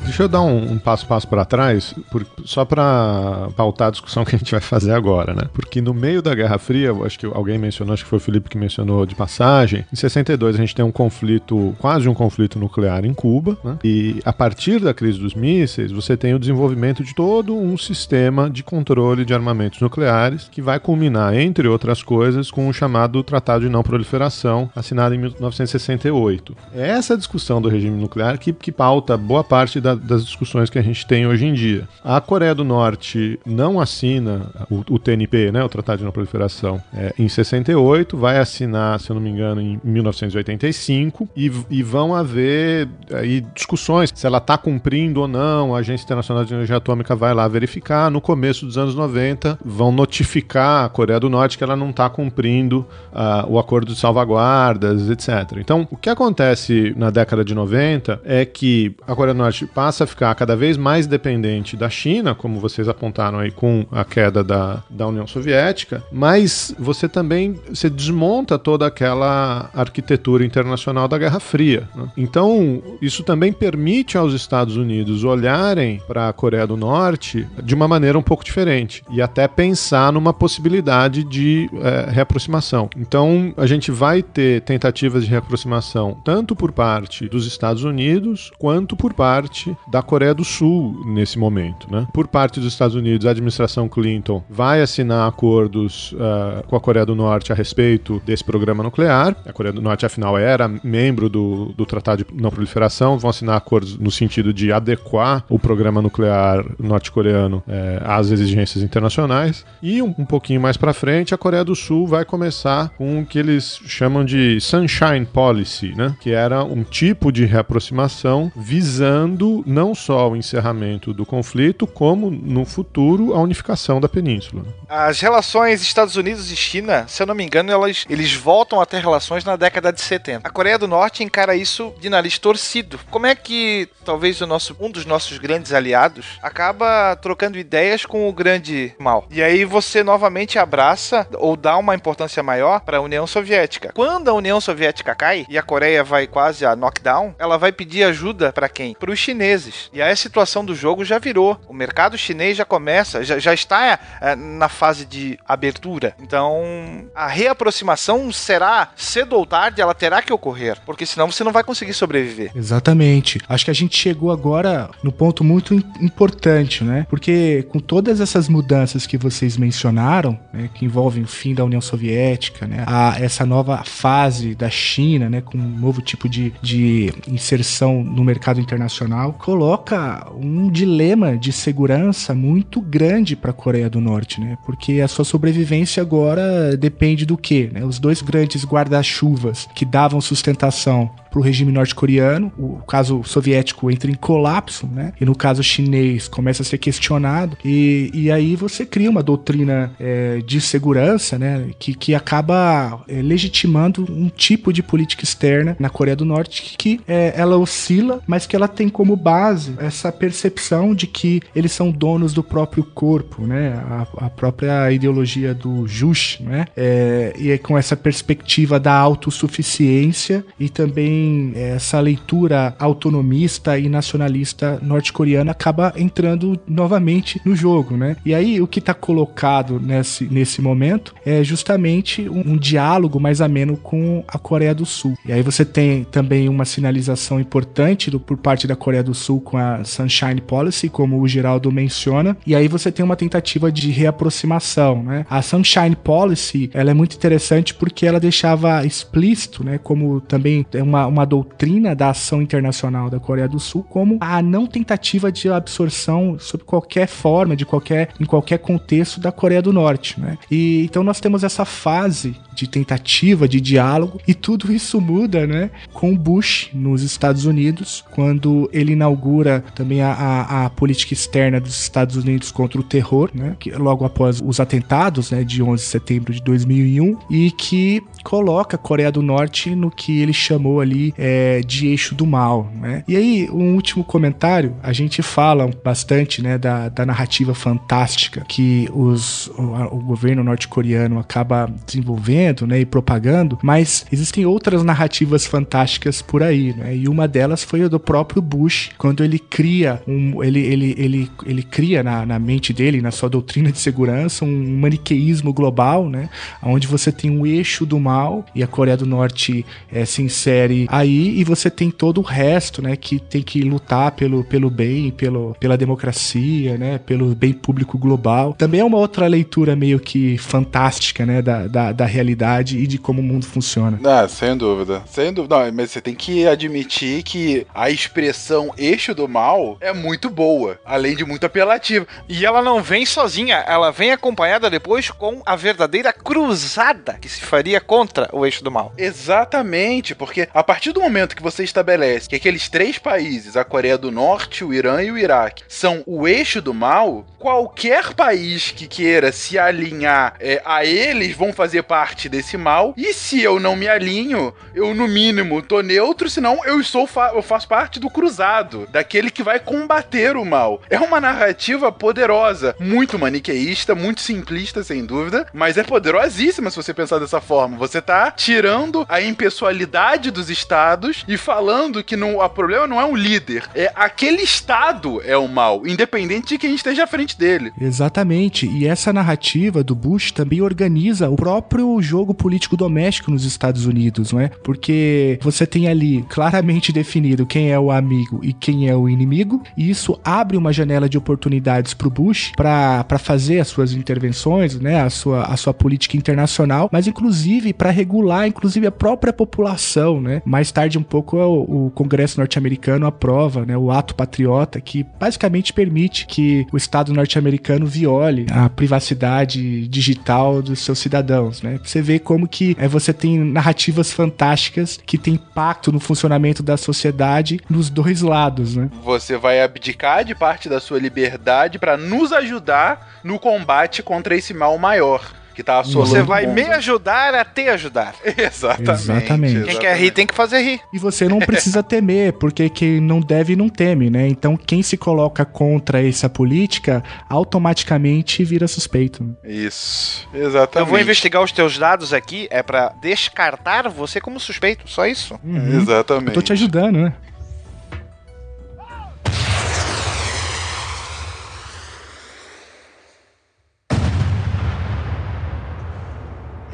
Deixa eu dar um, um passo passo para trás, por, só para pautar a discussão que a gente vai fazer agora, né? Porque no meio da Guerra Fria, acho que alguém mencionou, acho que foi o Felipe que mencionou de passagem, em 62 a gente tem um conflito, quase um conflito nuclear em Cuba, né? E a partir da crise dos mísseis, você tem o desenvolvimento de todo um sistema de controle de armamentos nucleares que vai culminar, entre outras coisas, com o chamado Tratado de Não Proliferação, assinado em 1968. É essa discussão do regime nuclear que, que pauta boa parte da, das discussões que a gente tem hoje em dia. A Coreia do Norte não assina o, o TNP, né, o Tratado de Não Proliferação, é, em 68, vai assinar, se eu não me engano, em 1985, e, e vão haver aí discussões se ela está cumprindo ou não, a Agência Internacional de Energia Atômica vai lá verificar. No começo dos anos 90, vão notificar a Coreia do Norte que ela não está cumprindo uh, o acordo de salvaguardas, etc. Então, o que acontece na década de 90 é que a Coreia do Norte passa a ficar cada vez mais dependente da China, como vocês apontaram aí com a queda da, da União Soviética, mas você também você desmonta toda aquela arquitetura internacional da Guerra Fria. Né? Então, isso também permite aos Estados Unidos olharem para a Coreia do Norte de uma maneira um pouco diferente e até pensar numa possibilidade de é, reaproximação. Então, a gente vai ter tentativas de reaproximação tanto por parte dos Estados Unidos quanto por parte da Coreia do Sul nesse momento. Né? Por parte dos Estados Unidos, a administração Clinton vai assinar acordos uh, com a Coreia do Norte a respeito desse programa nuclear. A Coreia do Norte, afinal, era membro do, do Tratado de Não Proliferação, vão assinar acordos no sentido de adequar o programa nuclear norte-coreano eh, às exigências internacionais. E um, um pouquinho mais para frente, a Coreia do Sul vai começar com o que eles chamam de Sunshine Policy, né? que era um tipo de reaproximação visando não só o encerramento do conflito, como no futuro a unificação da península. As relações Estados Unidos e China, se eu não me engano, elas, eles voltam a ter relações na década de 70. A Coreia do Norte encara isso de nariz torcido. Como é que talvez o nosso, um dos nossos grandes aliados acaba trocando ideias com o grande mal? E aí você novamente abraça ou dá uma importância maior para a União Soviética. Quando a União Soviética cai e a Coreia vai quase a knockdown, ela vai pedir ajuda para quem? Para os chineses. E aí a situação do jogo já virou. O mercado chinês já começa, já, já está é, na fase de abertura. Então, a reaproximação será cedo ou tarde, ela terá que ocorrer, porque senão você não vai conseguir sobreviver. Exatamente. Acho que a gente chegou agora no ponto muito importante, né? Porque com todas essas mudanças que vocês mencionaram, né, que envolvem o fim da União Soviética, né, a, essa nova fase da China, né, com um novo tipo de, de inserção no mercado internacional, coloca um dilema de segurança muito grande para a Coreia do Norte, né? Porque a sua sobrevivência agora depende do quê? Né? Os dois grandes guarda-chuvas que davam sustentação para o regime norte-coreano. O caso soviético entra em colapso, né? E no caso chinês começa a ser questionado. E, e aí você cria uma doutrina é, de segurança, né? Que, que acaba é, legitimando um tipo de política externa na Coreia do Norte que, é, ela oscila, mas que ela tem como base essa percepção de que eles são donos do próprio corpo, né? A, a própria ideologia do Juche, né? É, e é com essa perspectiva da autossuficiência e também essa leitura autonomista e nacionalista norte-coreana acaba entrando novamente no jogo, né? E aí o que está colocado nesse, nesse momento é justamente um, um, diálogo mais ameno com a Coreia do Sul. E aí você tem também uma sinalização importante do, por parte da Coreia do Sul com a Sunshine Policy, como o Geraldo menciona, e aí você tem uma tentativa de reaproximação, né? A Sunshine Policy, ela é muito interessante porque ela deixava explícito, né, como também é uma, uma doutrina da ação internacional da Coreia do Sul como a não tentativa de absorção sob qualquer forma, de qualquer, em qualquer contexto da Coreia do Norte. Né? E então nós temos essa fase de tentativa de diálogo e tudo isso muda, né, com Bush nos Estados Unidos quando ele inaugura também a, a, a política externa dos Estados Unidos contra o terror, né, que logo após os atentados, né, de 11 de setembro de 2001 e que coloca a Coreia do Norte no que ele chamou ali é, de eixo do mal, né? E aí, um último comentário, a gente fala bastante, né, da, da narrativa fantástica que os, o, o governo norte-coreano acaba desenvolvendo, né, e propagando, mas existem outras narrativas fantásticas por aí, né? E uma delas foi a do próprio Bush, quando ele cria um, ele, ele, ele, ele cria na, na mente dele, na sua doutrina de segurança, um maniqueísmo global, né? Onde você tem um eixo do mal e a Coreia do Norte é, se insere aí e você tem todo o resto, né, que tem que lutar pelo, pelo bem, pelo, pela democracia, né, pelo bem público global. Também é uma outra leitura meio que fantástica, né, da, da, da realidade e de como o mundo funciona. Ah, sem dúvida. Sem dúvida. Não, mas você tem que admitir que a expressão eixo do mal é muito boa, além de muito apelativa. E ela não vem sozinha, ela vem acompanhada depois com a verdadeira cruzada que se faria contra o eixo do mal. Exatamente, porque a partir do momento que você estabelece que aqueles três países, a Coreia do Norte, o Irã e o Iraque, são o eixo do mal, qualquer país que queira se alinhar é, a eles vão fazer parte desse mal. E se eu não me alinho, eu no mínimo tô neutro, senão eu sou fa eu faço parte do cruzado, daquele que vai combater o mal. É uma narrativa poderosa, muito maniqueísta, muito simplista sem dúvida, mas é poderosíssima se você pensar dessa forma. Você tá tirando a impessoalidade dos estados e falando que não, o problema não é um líder, é aquele estado é o mal, independente de quem esteja à frente dele. Exatamente. E essa narrativa do Bush também organiza o próprio jogo político doméstico nos Estados Unidos, não é? Porque você tem ali claramente definido quem é o amigo e quem é o inimigo, e isso abre uma janela de oportunidades para o Bush para fazer as suas intervenções, né, a sua, a sua política internacional, mas inclusive para regular, inclusive a própria população, né? Mais tarde um pouco o, o Congresso norte-americano aprova, né, o ato patriota que basicamente permite que o Estado norte-americano viole a privacidade digital dos seus cidadãos, né? Você vê como que é, você tem narrativas fantásticas que tem impacto no funcionamento da sociedade nos dois lados, né? Você vai abdicar de parte da sua liberdade para nos ajudar no combate contra esse mal maior que tá assolando Você vai me ajudar a te ajudar. <laughs> Exatamente. Exatamente. Quem quer rir tem que fazer rir. E você não precisa <laughs> temer, porque quem não deve não teme, né? Então quem se coloca contra essa política automaticamente vira suspeito. Isso, exatamente. Eu vou investigar os teus dados aqui, é pra descartar você como suspeito, só isso. Uhum. Exatamente. Eu tô te ajudando, né?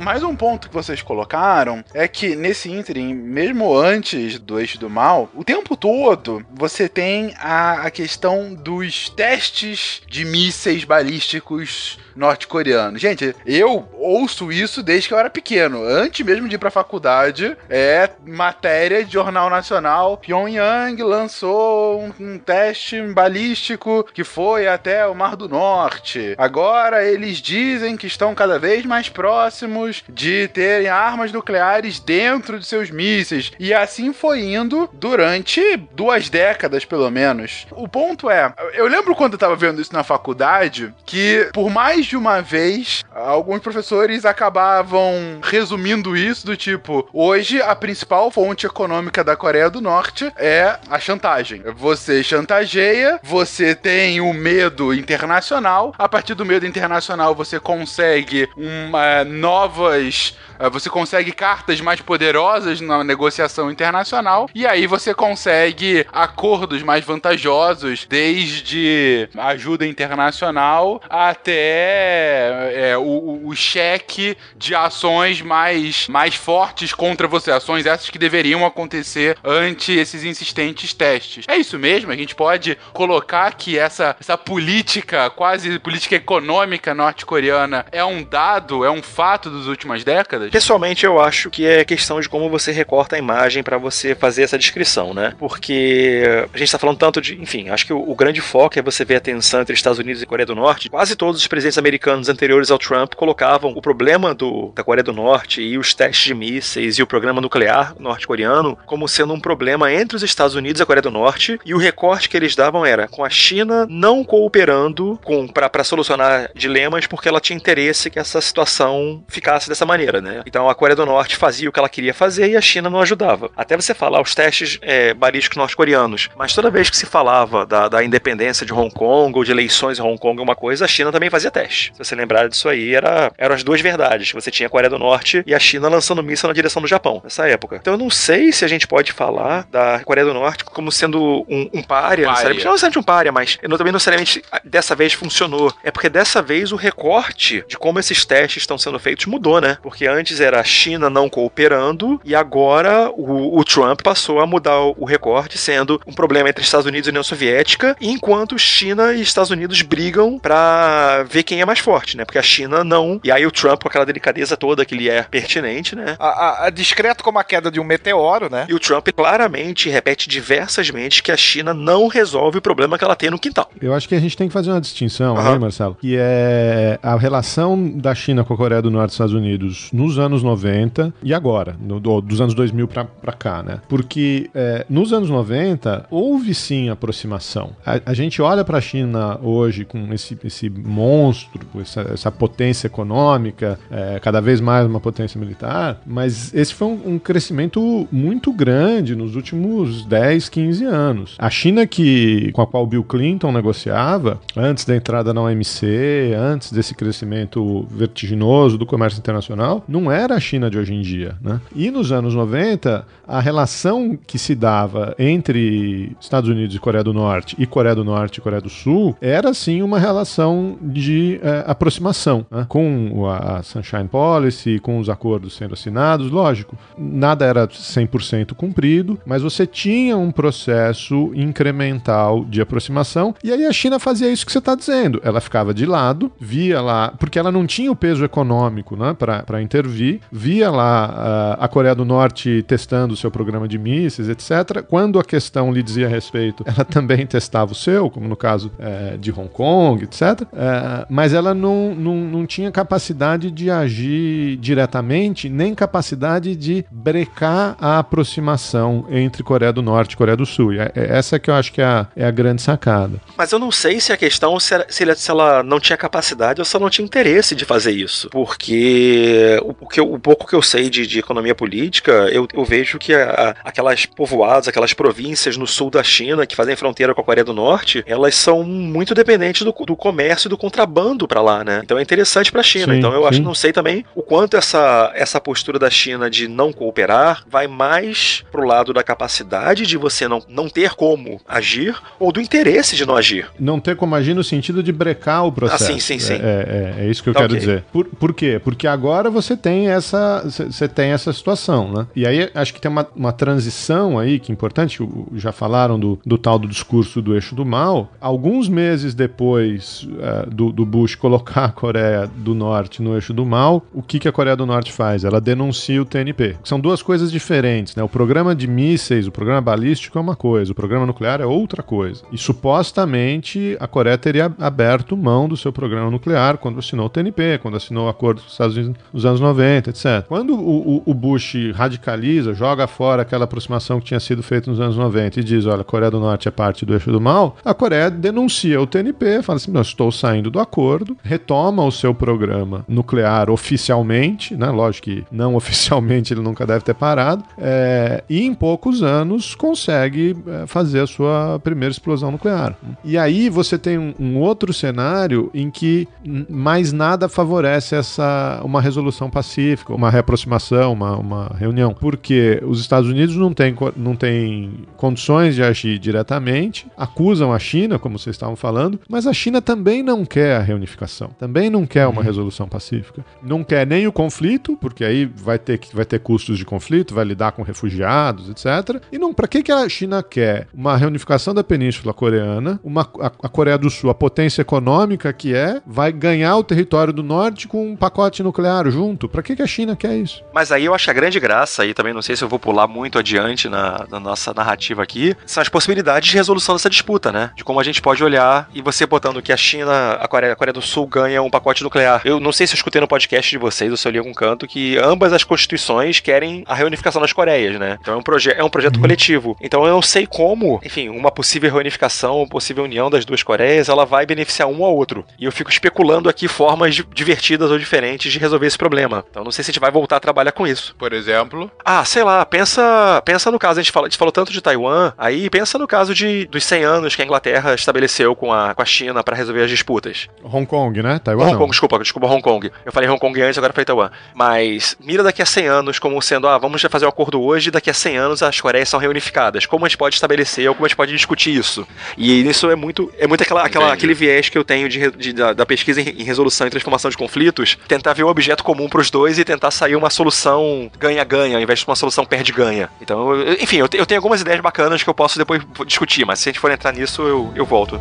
Mais um ponto que vocês colocaram é que nesse ínterim, mesmo antes do eixo do mal, o tempo todo você tem a, a questão dos testes de mísseis balísticos norte-coreanos. Gente, eu ouço isso desde que eu era pequeno. Antes mesmo de ir pra faculdade, é matéria de jornal nacional. Pyongyang lançou um, um teste balístico que foi até o Mar do Norte. Agora eles dizem que estão cada vez mais próximos de terem armas nucleares dentro de seus mísseis. E assim foi indo durante duas décadas, pelo menos. O ponto é, eu lembro quando eu tava vendo isso na faculdade, que por mais de uma vez, alguns professores acabavam resumindo isso do tipo: hoje a principal fonte econômica da Coreia do Norte é a chantagem. Você chantageia, você tem o medo internacional, a partir do medo internacional você consegue uma, novas. eh, Você consegue cartas mais poderosas na negociação internacional e aí você consegue acordos mais vantajosos, desde ajuda internacional até é, o, o cheque de ações mais, mais fortes contra você, ações essas que deveriam acontecer ante esses insistentes testes. É isso mesmo? A gente pode colocar que essa, essa política, quase política econômica norte-coreana, é um dado, é um fato dos últimas décadas? Pessoalmente, eu acho que é questão de como você recorta a imagem para você fazer essa descrição, né? Porque a gente tá falando tanto de. Enfim, acho que o, o grande foco é você ver a tensão entre Estados Unidos e Coreia do Norte. Quase todos os presidentes americanos anteriores ao Trump colocavam o problema do, da Coreia do Norte e os testes de mísseis e o programa nuclear norte-coreano como sendo um problema entre os Estados Unidos e a Coreia do Norte. E o recorte que eles davam era com a China não cooperando para solucionar dilemas porque ela tinha interesse que essa situação ficasse dessa maneira, né? Então a Coreia do Norte fazia o que ela queria fazer e a China não ajudava. Até você falar os testes é, balísticos norte-coreanos. Mas toda vez que se falava da, da independência de Hong Kong ou de eleições em Hong Kong, uma coisa, a China também fazia teste. Se você lembrar disso aí, era era, eram as duas verdades. Você tinha a Coreia do Norte e a China lançando míssil na direção do Japão, nessa época. Então eu não sei se a gente pode falar da Coreia do Norte como sendo um, um párea, necessariamente. não necessariamente um párea, mas eu também não necessariamente dessa vez funcionou. É porque dessa vez o recorte de como esses testes estão sendo feitos mudou, né? Porque antes era a China não cooperando e agora o, o Trump passou a mudar o, o recorte, sendo um problema entre Estados Unidos e União Soviética, enquanto China e Estados Unidos brigam pra ver quem é mais forte, né? Porque a China não. E aí o Trump, com aquela delicadeza toda que lhe é pertinente, né? A, a- a discreto como a queda de um meteoro, né? E o Trump claramente repete diversas vezes que a China não resolve o problema que ela tem no quintal. Eu acho que a gente tem que fazer uma distinção aí, Marcelo, que é a relação da China com a Coreia do Norte e Estados Unidos nos anos 90 e agora, no- do- dos anos 2000 pra, pra cá, né? Porque é, nos anos 90 houve sim aproximação. A, a gente olha pra China hoje com esse, esse monstro, essa, essa potência econômica, é, cada vez mais uma potência militar, mas esse foi um, um crescimento muito grande nos últimos 10, 15 anos. A China que com a qual Bill Clinton negociava, antes da entrada na OMC, antes desse crescimento vertiginoso do comércio internacional, não era a China de hoje em dia. Né? E nos anos 90, a relação que se dava entre Estados Unidos e Coreia do Norte e Coreia do Norte e Coreia do Sul era sim uma relação de eh, aproximação, né? com a a Sunshine Policy, com os acordos sendo assinados, lógico, nada era 100% cumprido, mas você tinha um processo incremental de aproximação, e aí a China fazia isso que você está dizendo, ela ficava de lado, via lá, porque ela não tinha o peso econômico né, para intervir, via lá ah, a Coreia do Norte testando o seu programa de mísseis, etc. Quando a questão lhe dizia respeito, ela também testava o seu, como no caso eh, de Hong Kong, etc. Eh, mas ela não, não, não tinha capacidade de agir diretamente, nem capacidade de brecar a aproximação entre Coreia do Norte e Coreia do Sul. E é- é essa que eu acho que é a, é a grande sacada. Mas eu não sei se a questão se, era- se ela não tinha capacidade ou se ela não tinha interesse de fazer isso. Porque o, que eu- o pouco que eu sei de, de economia política, eu, eu vejo que a- a- aquelas povoados, aquelas províncias no sul da China que fazem fronteira com a Coreia do Norte, elas são muito dependentes do, do comércio e do contrabando pra lá, né? Então é interessante pra China. Sim, então eu acho sim. não sei também o quanto essa, essa postura da China de não cooperar vai mais pro lado da capacidade de você não, não ter como agir ou do interesse de não agir. Não ter como agir no sentido de brecar o processo. Ah, sim, sim, sim. É, é- é isso que eu Tá quero ok. dizer. Por, por quê? Porque agora você tem essa você tem essa situação, né? E aí acho que tem uma, uma transição aí que é importante. Já falaram do, do tal do discurso do eixo do mal. Alguns meses depois eh, do, do Bush colocar a Coreia do Norte no eixo do mal, o que, que a Coreia do Norte faz? Ela denuncia o TNP. São duas coisas diferentes, né? O programa de mísseis, o programa balístico é uma coisa, o programa nuclear é outra coisa. E supostamente a Coreia teria aberto mão do seu programa nuclear quando assinou o TNP, quando assinou o acordo com os Estados Unidos nos anos 90, etc. Quando o, o- o Bush radicaliza, joga fora aquela aproximação que tinha sido feita nos anos 90 e diz: olha, a Coreia do Norte é parte do eixo do mal, a Coreia denuncia o TNP, fala assim: não, estou saindo do acordo, retoma o seu programa nuclear oficialmente, né? Lógico que não <laughs> oficialmente ele nunca deve ter parado, é, e em poucos anos consegue é, fazer a sua primeira explosão nuclear. E aí você tem um, um outro cenário em que mais nada favorece essa uma resolução pacífica, uma reaproximação, uma, uma reunião, porque os Estados Unidos não têm não têm condições de agir diretamente, acusam a China, como vocês estavam falando, mas a China também não quer a reunificação, também não quer uma resolução pacífica, não quer nem o conflito, porque aí vai ter vai ter custos de conflito, vai lidar com refugiados, etc. E não, para que que a China quer uma reunificação da Península Coreana, uma a, a Coreia do Sul, a potência econômica que é, vai ganhar o território do norte com um pacote nuclear junto? Para que que a China quer isso? Mas aí eu acho a grande graça, e também não sei se eu vou pular muito adiante na, na nossa narrativa aqui, são as possibilidades de resolução dessa disputa, né? De como a gente pode olhar e você botando que a China, a Coreia, a Coreia do Sul ganha um pacote nuclear. Eu não sei se eu escutei no podcast de vocês ou se eu li em algum canto que ambas as constituições querem a reunificação das Coreias, né? Então é um, proje é um projeto coletivo. Então eu não sei como, enfim, uma possível reunificação, uma possível união das duas Coreias, ela vai beneficiar um ao outro. E eu fico especulando aqui formas di- divertidas ou diferentes de resolver esse problema. Então não sei se a gente vai voltar a trabalhar com isso. Por exemplo, Ah, sei lá, pensa, pensa no caso, a gente, fala, a gente falou tanto de Taiwan, aí pensa no caso de, dos 100 anos que a Inglaterra estabeleceu com a, com a China para resolver as disputas. Hong Kong, né? Taiwan Hong não. Kong, desculpa, desculpa, Hong Kong. Eu falei Hong Kong antes, agora falei Taiwan. Mas mira daqui a 100 anos como sendo, ah, vamos fazer um acordo hoje, daqui a 100 anos as Coreias são reunificadas. Como a gente pode estabelecer ou como a gente pode discutir isso? E isso é muito, é muito aquela, aquela aquele viés que eu tenho de, de da, da, pesquisa em, em, resolução e transformação de conflitos, tentar ver o objeto comum para os dois e tentar sair uma solução ganha-ganha, ao invés de uma solução perde-ganha. Então, eu, enfim, eu, eu tenho algumas ideias bacanas que eu posso depois discutir, mas se a gente for entrar nisso, eu, eu volto.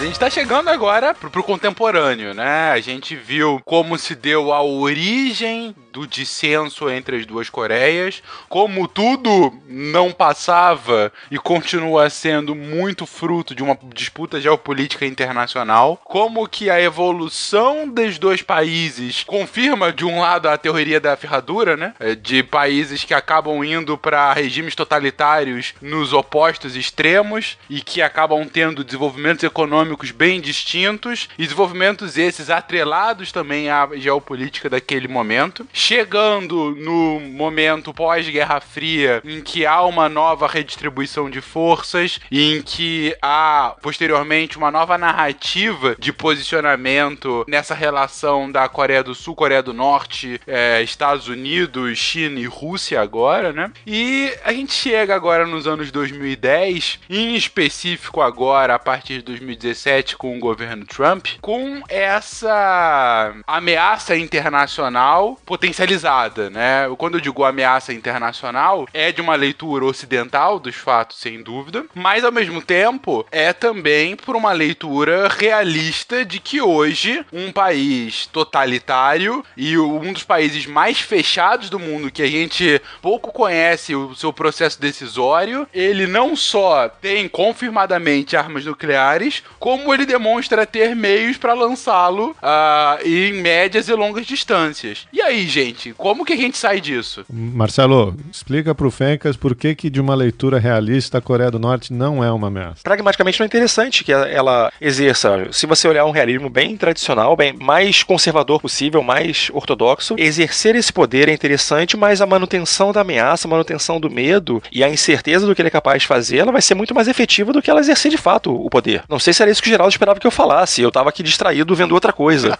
A gente tá chegando agora pro, pro contemporâneo, né? A gente viu como se deu a origem do dissenso entre as duas Coreias, como tudo não passava e continua sendo muito fruto de uma disputa geopolítica internacional, como que a evolução dos dois países confirma de um lado a teoria da ferradura, né? É, de países que acabam indo para regimes totalitários nos opostos extremos e que acabam tendo desenvolvimentos econômicos bem distintos e desenvolvimentos esses atrelados também à geopolítica daquele momento chegando no momento pós-Guerra Fria, em que há uma nova redistribuição de forças em que há posteriormente uma nova narrativa de posicionamento nessa relação da Coreia do Sul, Coreia do Norte, é, Estados Unidos, China e Rússia agora, né? E a gente chega agora nos anos 2010, em específico agora a partir de 2017 com o governo Trump, com essa ameaça internacional potencial potencializada, né? Quando eu digo ameaça internacional, é de uma leitura ocidental dos fatos, sem dúvida, mas ao mesmo tempo é também por uma leitura realista de que hoje um país totalitário e um dos países mais fechados do mundo que a gente pouco conhece o seu processo decisório, ele não só tem confirmadamente armas nucleares, como ele demonstra ter meios para lançá-lo uh, em médias e longas distâncias. E aí, gente? Gente? Como que a gente sai disso? Marcelo, explica pro Fencas por que, que de uma leitura realista a Coreia do Norte não é uma ameaça. Pragmaticamente não é interessante que ela exerça, se você olhar um realismo bem tradicional, bem mais conservador possível, mais ortodoxo, exercer esse poder é interessante, mas a manutenção da ameaça, a manutenção do medo e a incerteza do que ele é capaz de fazer, ela vai ser muito mais efetiva do que ela exercer de fato o poder. Não sei se era isso que o Geraldo esperava que eu falasse, eu tava aqui distraído vendo outra coisa.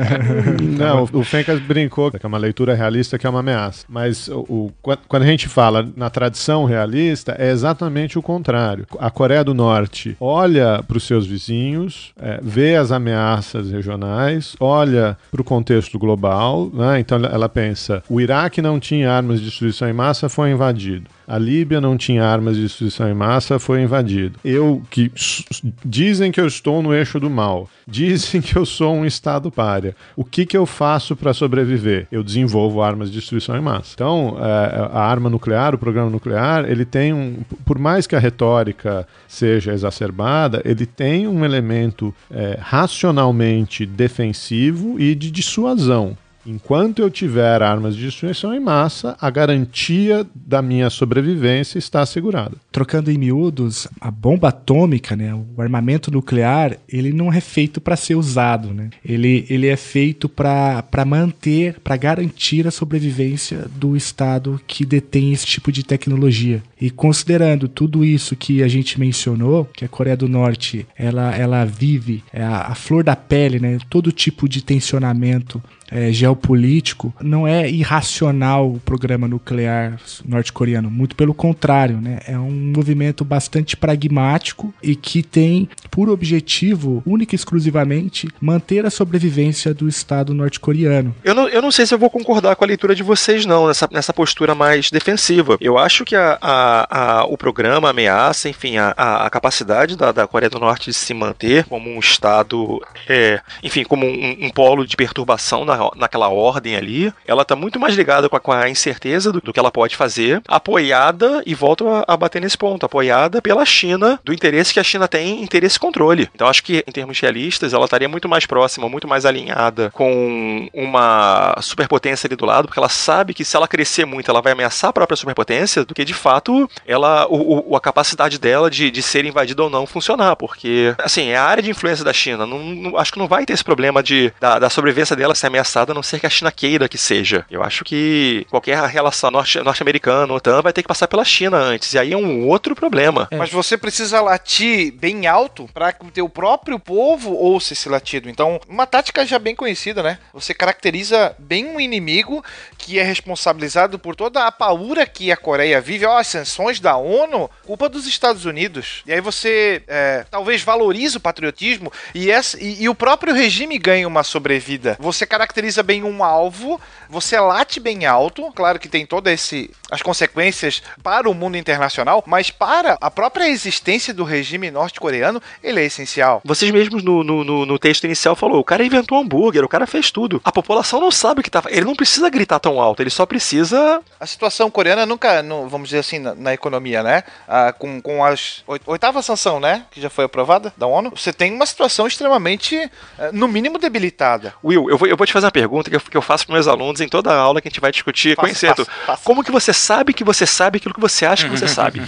<laughs> não, o Fencas brincou que é uma leitura realista que é uma ameaça. Mas o, o, quando a gente fala na tradição realista, é exatamente o contrário. A Coreia do Norte olha para os seus vizinhos, é, vê as ameaças regionais, olha para o contexto global, né? então ela pensa: o Iraque não tinha armas de destruição em massa, foi invadido. A Líbia não tinha armas de destruição em massa, foi invadido. Eu que dizem que eu estou no eixo do mal, <laughs> dizem que eu sou um estado párea. O que que eu faço para sobreviver? Eu desenvolvo armas de destruição em massa. Então, é, a arma nuclear, o programa nuclear, ele tem um, por mais que a retórica seja exacerbada, ele tem um elemento é, racionalmente defensivo e de dissuasão. Enquanto eu tiver armas de destruição em massa, a garantia da minha sobrevivência está assegurada. Trocando em miúdos, a bomba atômica, né, o armamento nuclear, ele não é feito para ser usado, né? Ele, ele é feito para manter, para garantir a sobrevivência do estado que detém esse tipo de tecnologia. E considerando tudo isso que a gente mencionou, que a Coreia do Norte, ela, ela vive é a, a flor da pele, né, todo tipo de tensionamento é, geopolítico, não é irracional o programa nuclear norte-coreano, muito pelo contrário, né? É um movimento bastante pragmático e que tem por objetivo, única e exclusivamente, manter a sobrevivência do Estado norte-coreano. Eu não, eu não sei se eu vou concordar com a leitura de vocês, não, nessa, nessa postura mais defensiva. Eu acho que a, a, a o programa, ameaça, enfim, a, a capacidade da, da Coreia do Norte de se manter como um Estado, é, enfim, como um, um polo de perturbação na naquela ordem ali, ela está muito mais ligada com a, com a incerteza do, do, que ela pode fazer, apoiada, e volto a, a, bater nesse ponto, apoiada pela China, do interesse que a China tem em interesse controle. Então acho que, em termos realistas, ela estaria muito mais próxima, muito mais alinhada com uma superpotência ali do lado, porque ela sabe que se ela crescer muito, ela vai ameaçar a própria superpotência, do que de fato ela, o, o a capacidade dela de, de ser invadida ou não funcionar, porque, assim, é a área de influência da China. Não, não, acho que não vai ter esse problema de, da, da sobrevivência dela ser ameaçada ameaçada, a não ser que a China queira que seja. Eu acho que qualquer relação norte- norte-americana, OTAN, vai ter que passar pela China antes. E aí é um outro problema. Mas você precisa latir bem alto para que o teu próprio povo ouça esse latido. Então, uma tática já bem conhecida, né? Você caracteriza bem um inimigo que é responsabilizado por toda a paura que a Coreia vive. Ó, as sanções da ONU, culpa dos Estados Unidos. E aí você é, talvez valoriza o patriotismo e, essa, e, e o próprio regime ganha uma sobrevida. Você caracteriza bem um alvo, você late bem alto. Claro que tem toda esse as consequências para o mundo internacional, mas para a própria existência do regime norte-coreano, ele é essencial. Vocês mesmos no, no, no- no texto inicial falou, o cara inventou hambúrguer, o cara fez tudo. A população não sabe o que tá. Ele não precisa gritar tão alto, ele só precisa. A situação coreana nunca, no- vamos dizer assim, na, na economia, né? Ah, com, com as oit- oitava sanção, né? Que já foi aprovada da ONU, você tem uma situação extremamente, eh, no mínimo, debilitada. Will, eu vou, eu vou te fazer uma pergunta que eu, que eu faço para meus alunos em toda a aula que a gente vai discutir Faça, conhecendo. faça, faça. Como que você sabe que você sabe aquilo que você acha que você <laughs> sabe?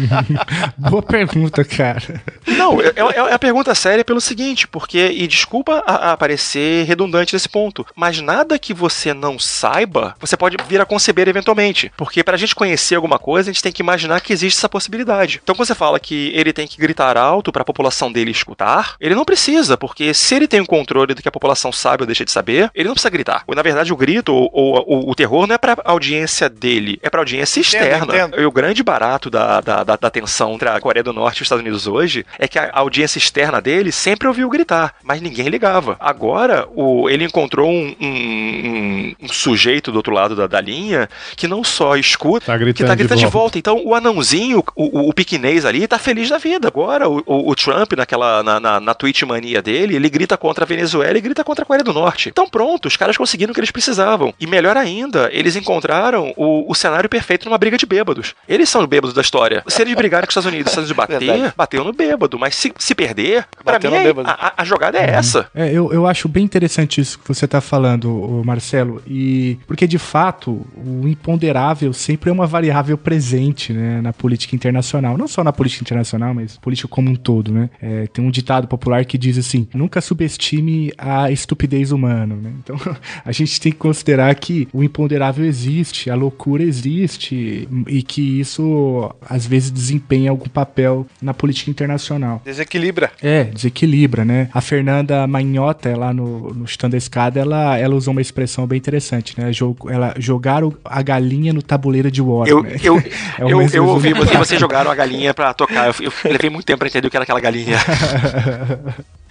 <laughs> Boa pergunta, cara. Não, é, é- é a pergunta séria pelo seguinte, porque, e desculpa a, a parecer redundante nesse ponto, mas nada que você não saiba, você pode vir a conceber eventualmente. Porque pra gente conhecer alguma coisa, a gente tem que imaginar que existe essa possibilidade. Então, quando você fala que ele tem que gritar alto pra população dele escutar, ele não precisa, porque se ele tem o controle do que a população sabe ou deixa de saber, ele não precisa gritar. Na verdade, o grito ou, ou- ou o terror não é pra audiência dele, é pra audiência Entendo, externa. entendo. E o grande barato da, da, da, da tensão entre a Coreia do Norte e os Estados Unidos hoje é que a audiência externa dele sempre ouviu gritar, mas ninguém ligava. Agora, o, ele encontrou um, um- um- um sujeito do outro lado da, da linha que não só escuta, Tá que tá gritando de, de volta. Então, o anãozinho, o, o, o piquinês ali, tá feliz da vida. Agora, o, o- o Trump, naquela, na, na, na tweet mania dele, ele grita contra a Venezuela e grita contra a Coreia do Norte. Então, pronto, os caras conseguiram o que eles precisavam. E melhor ainda, eles encontraram o, o cenário perfeito numa briga de bêbados. Eles são os bêbados da história. Se eles brigarem com os Estados Unidos, os Estados Unidos bater, bateu no bêbado. Mas se, se perder, pra Bateu mim, no é- bêbado. a, a- a jogada é essa. É, eu, eu acho bem interessante isso que você tá falando, Marcelo, e porque de fato o imponderável sempre é uma variável presente né, na política internacional. Não só na política internacional, mas política como um todo, né? É, tem um ditado popular que diz assim: nunca subestime a estupidez humana, né? Então <laughs> a gente tem que considerar que o imponderável existe, a loucura existe, e que isso às vezes desempenha algum papel na política internacional. Desequilibra. É, desequilibra, né? A Fernanda Manhota, lá no, no Chutando a Escada, ela, ela usou uma expressão bem interessante, né? Jog, ela jogar o- a galinha no tabuleiro de war. Eu, né? <laughs> eu, É eu, eu ouvi você, vocês jogaram a galinha pra tocar. Eu, eu levei muito tempo pra entender o que era aquela galinha. <laughs>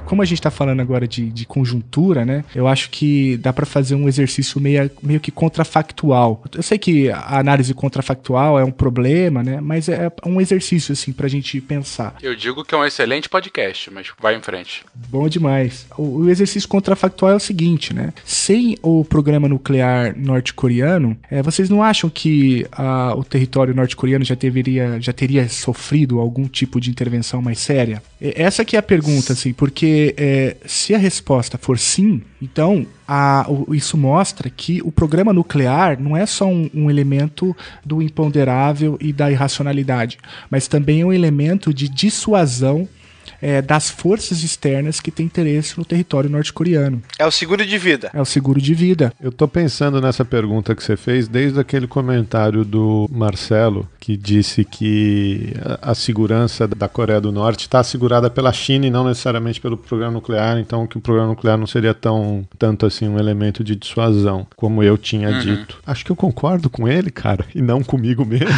Como a gente tá falando agora de, de conjuntura, né? Eu acho que dá pra fazer um exercício meio, meio que contrafactual. Eu sei que a análise contrafactual é um problema, né? Mas é um exercício, assim, pra gente pensar. Eu digo que é um excelente podcast, mas vai em frente. Bom demais. O, o exercício contrafactual é o seguinte, né? Sem o programa nuclear norte-coreano, é, vocês não acham que ah, o território norte-coreano já, deveria, já teria sofrido algum tipo de intervenção mais séria? É, Essa que é a pergunta, assim, porque é, se a resposta for sim, então a- o- isso mostra que o programa nuclear não é só um, um elemento do imponderável e da irracionalidade, mas também é um elemento de dissuasão é, das forças externas que têm interesse no território norte-coreano. É o seguro de vida. É o seguro de vida. Eu tô pensando nessa pergunta que você fez desde aquele comentário do Marcelo que disse que a, segurança da Coreia do Norte está assegurada pela China e não necessariamente pelo programa nuclear, então que o programa nuclear não seria tão tanto assim um elemento de dissuasão, como eu tinha dito. Acho que eu concordo com ele, cara, e não comigo mesmo. <laughs>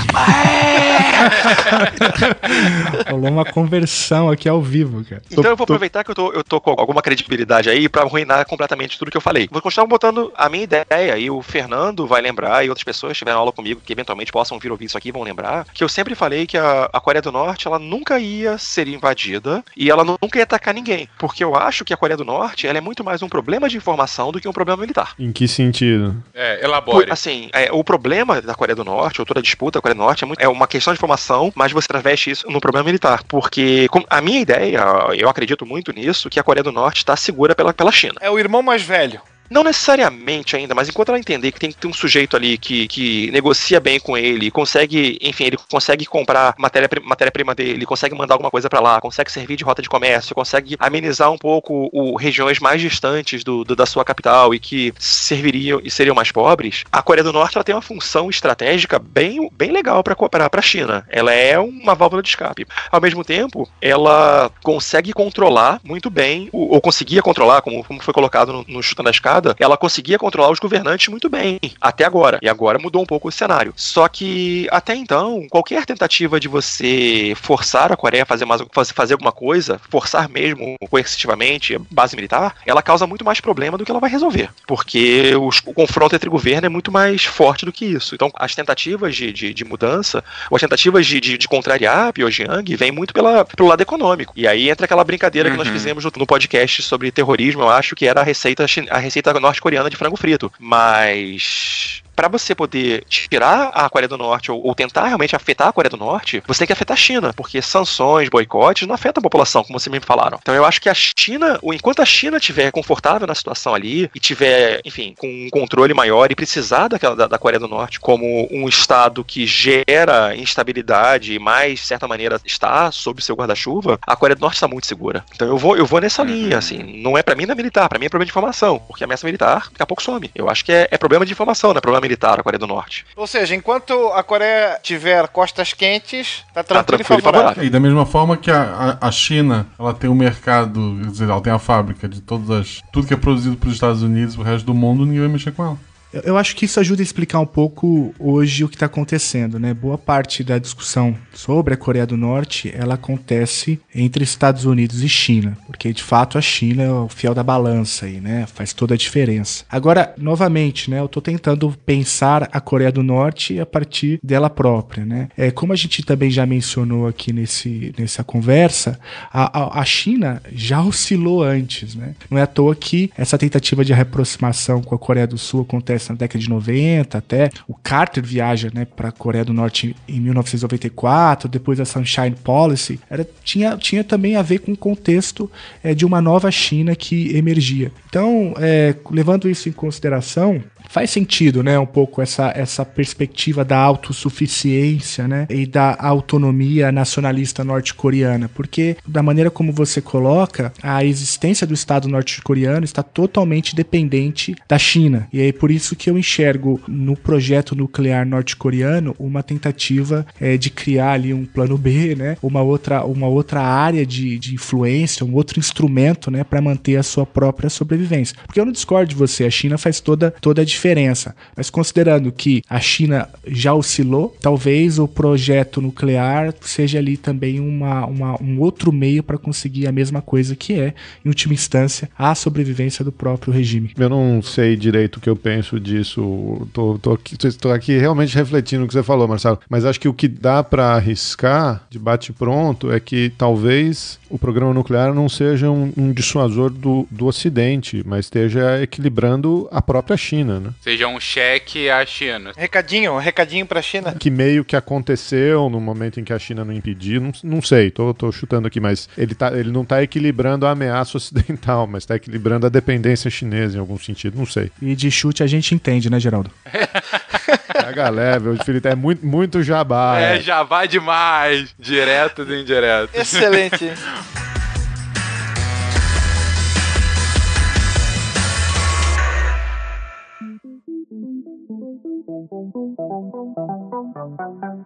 Rolou uma conversão aqui ao vivo, cara. Então Tô- eu vou tô- aproveitar que eu tô, eu tô com alguma credibilidade aí pra arruinar completamente tudo que eu falei. Vou continuar botando a minha ideia e o Fernando vai lembrar e outras pessoas que tiveram aula comigo que eventualmente possam vir ouvir isso aqui vão lembrar que eu sempre falei que a, a Coreia do Norte ela nunca ia ser invadida e ela nunca ia atacar ninguém. Porque eu acho que a Coreia do Norte ela é muito mais um problema de informação do que um problema militar. Em que sentido? É, elabore. Por- assim, é, o problema da Coreia do Norte, ou toda a disputa da Coreia do Norte, é, muito- é uma questão de informação, mas você traveste isso no problema militar. Porque a minha ideia, eu acredito muito nisso, que a Coreia do Norte está segura pela, pela China. É o irmão mais velho. Não necessariamente ainda, mas enquanto ela entender que tem que ter um sujeito ali que, que negocia bem com ele, consegue, enfim, ele consegue comprar matéria-prima matéria dele, consegue mandar alguma coisa para lá, consegue servir de rota de comércio, consegue amenizar um pouco o regiões mais distantes do, do, da sua capital e que serviriam e seriam mais pobres, a Coreia do Norte ela tem uma função estratégica bem, bem legal para a China. Ela é uma válvula de escape. Ao mesmo tempo, ela consegue controlar muito bem, ou, ou conseguia controlar, como, como foi colocado no, no Chutando a Escada, ela conseguia controlar os governantes muito bem, até agora. E agora mudou um pouco o cenário. Só que, até então, qualquer tentativa de você forçar a Coreia a fazer, mais, fazer alguma coisa, forçar mesmo coercitivamente, base militar, ela causa muito mais problema do que ela vai resolver. Porque os, o confronto entre governo é muito mais forte do que isso. Então, as tentativas de, de, de mudança, ou as tentativas de, de, de contrariar a Pyongyang, vem muito pela, pelo lado econômico. E aí entra aquela brincadeira uhum. que nós uhum. fizemos no, no, podcast sobre terrorismo, eu acho que era a receita, a receita norte-coreana de frango frito. Mas para você poder tirar a Coreia do Norte ou, ou, tentar realmente afetar a Coreia do Norte, você tem que afetar a China, porque sanções, boicotes não afetam a população, como vocês me falaram. Então eu acho que a China, enquanto a China estiver confortável na situação ali e tiver, enfim, com um controle maior e precisar daquela, da, da Coreia do Norte como um estado que gera instabilidade e mais, de certa maneira, está sob seu guarda-chuva, a Coreia do Norte está muito segura. Então eu vou, eu vou nessa linha, uhum. assim. Não é para mim não é militar, para mim é problema de informação, porque a ameaça militar daqui a pouco some. Eu acho que é, é problema de informação, não é problema militar a Coreia do Norte. Ou seja, enquanto a Coreia tiver costas quentes, tá tranquilo, tá tranquilo e favorável. E da mesma forma que a, a, a, China, ela tem um mercado, quer dizer, ela tem a fábrica de todas as, tudo que é produzido pelos Estados Unidos, o resto do mundo, ninguém vai mexer com ela. Eu acho que isso ajuda a explicar um pouco hoje o que está acontecendo, né? Boa parte da discussão sobre a Coreia do Norte, ela acontece entre Estados Unidos e China, porque de fato a China é o fiel da balança aí, né? Faz toda a diferença. Agora, novamente, né? Eu estou tentando pensar a Coreia do Norte a partir dela própria, né? É, como a gente também já mencionou aqui nesse, nessa conversa, a, a, a China já oscilou antes, né? Não é à toa que essa tentativa de reaproximação com a Coreia do Sul acontece na década de 90 até. O Carter viaja né, para a Coreia do Norte em 1994, depois a Sunshine Policy. Era, tinha, tinha também a ver com o contexto é, de uma nova China que emergia. Então, é, levando isso em consideração, faz sentido, né, um pouco essa, essa perspectiva da autossuficiência, né, e da autonomia nacionalista norte-coreana, porque da maneira como você coloca, a existência do Estado norte-coreano está totalmente dependente da China. E é por isso que eu enxergo no projeto nuclear norte-coreano uma tentativa é, de criar ali um plano B, né, uma outra, uma outra área de, de influência, um outro instrumento, né, para manter a sua própria sobrevivência. Porque eu não discordo de você, a China faz toda, toda a diferença. Mas considerando que a China já oscilou, talvez o projeto nuclear seja ali também uma, uma um outro meio para conseguir a mesma coisa que é, em última instância, a sobrevivência do próprio regime. Eu não sei direito o que eu penso disso. Tô, tô, aqui, tô aqui realmente refletindo o que você falou, Marcelo. Mas acho que o que dá para arriscar de bate-pronto é que talvez o programa nuclear não seja um, um dissuasor do, do Ocidente, mas esteja equilibrando a própria China, né? Seja um cheque à China. Recadinho, um recadinho pra China. Que meio que aconteceu no momento em que a China não impediu, não, não sei, tô, tô chutando aqui, mas ele, tá, ele não tá equilibrando a ameaça <laughs> ocidental, mas tá equilibrando a dependência chinesa em algum sentido, não sei. E de chute a gente entende, né, Geraldo? <laughs> a galera, o Felipe é muito, muito jabá. É, é, jabá demais. Direto e indireto. Excelente. <laughs> Thank you.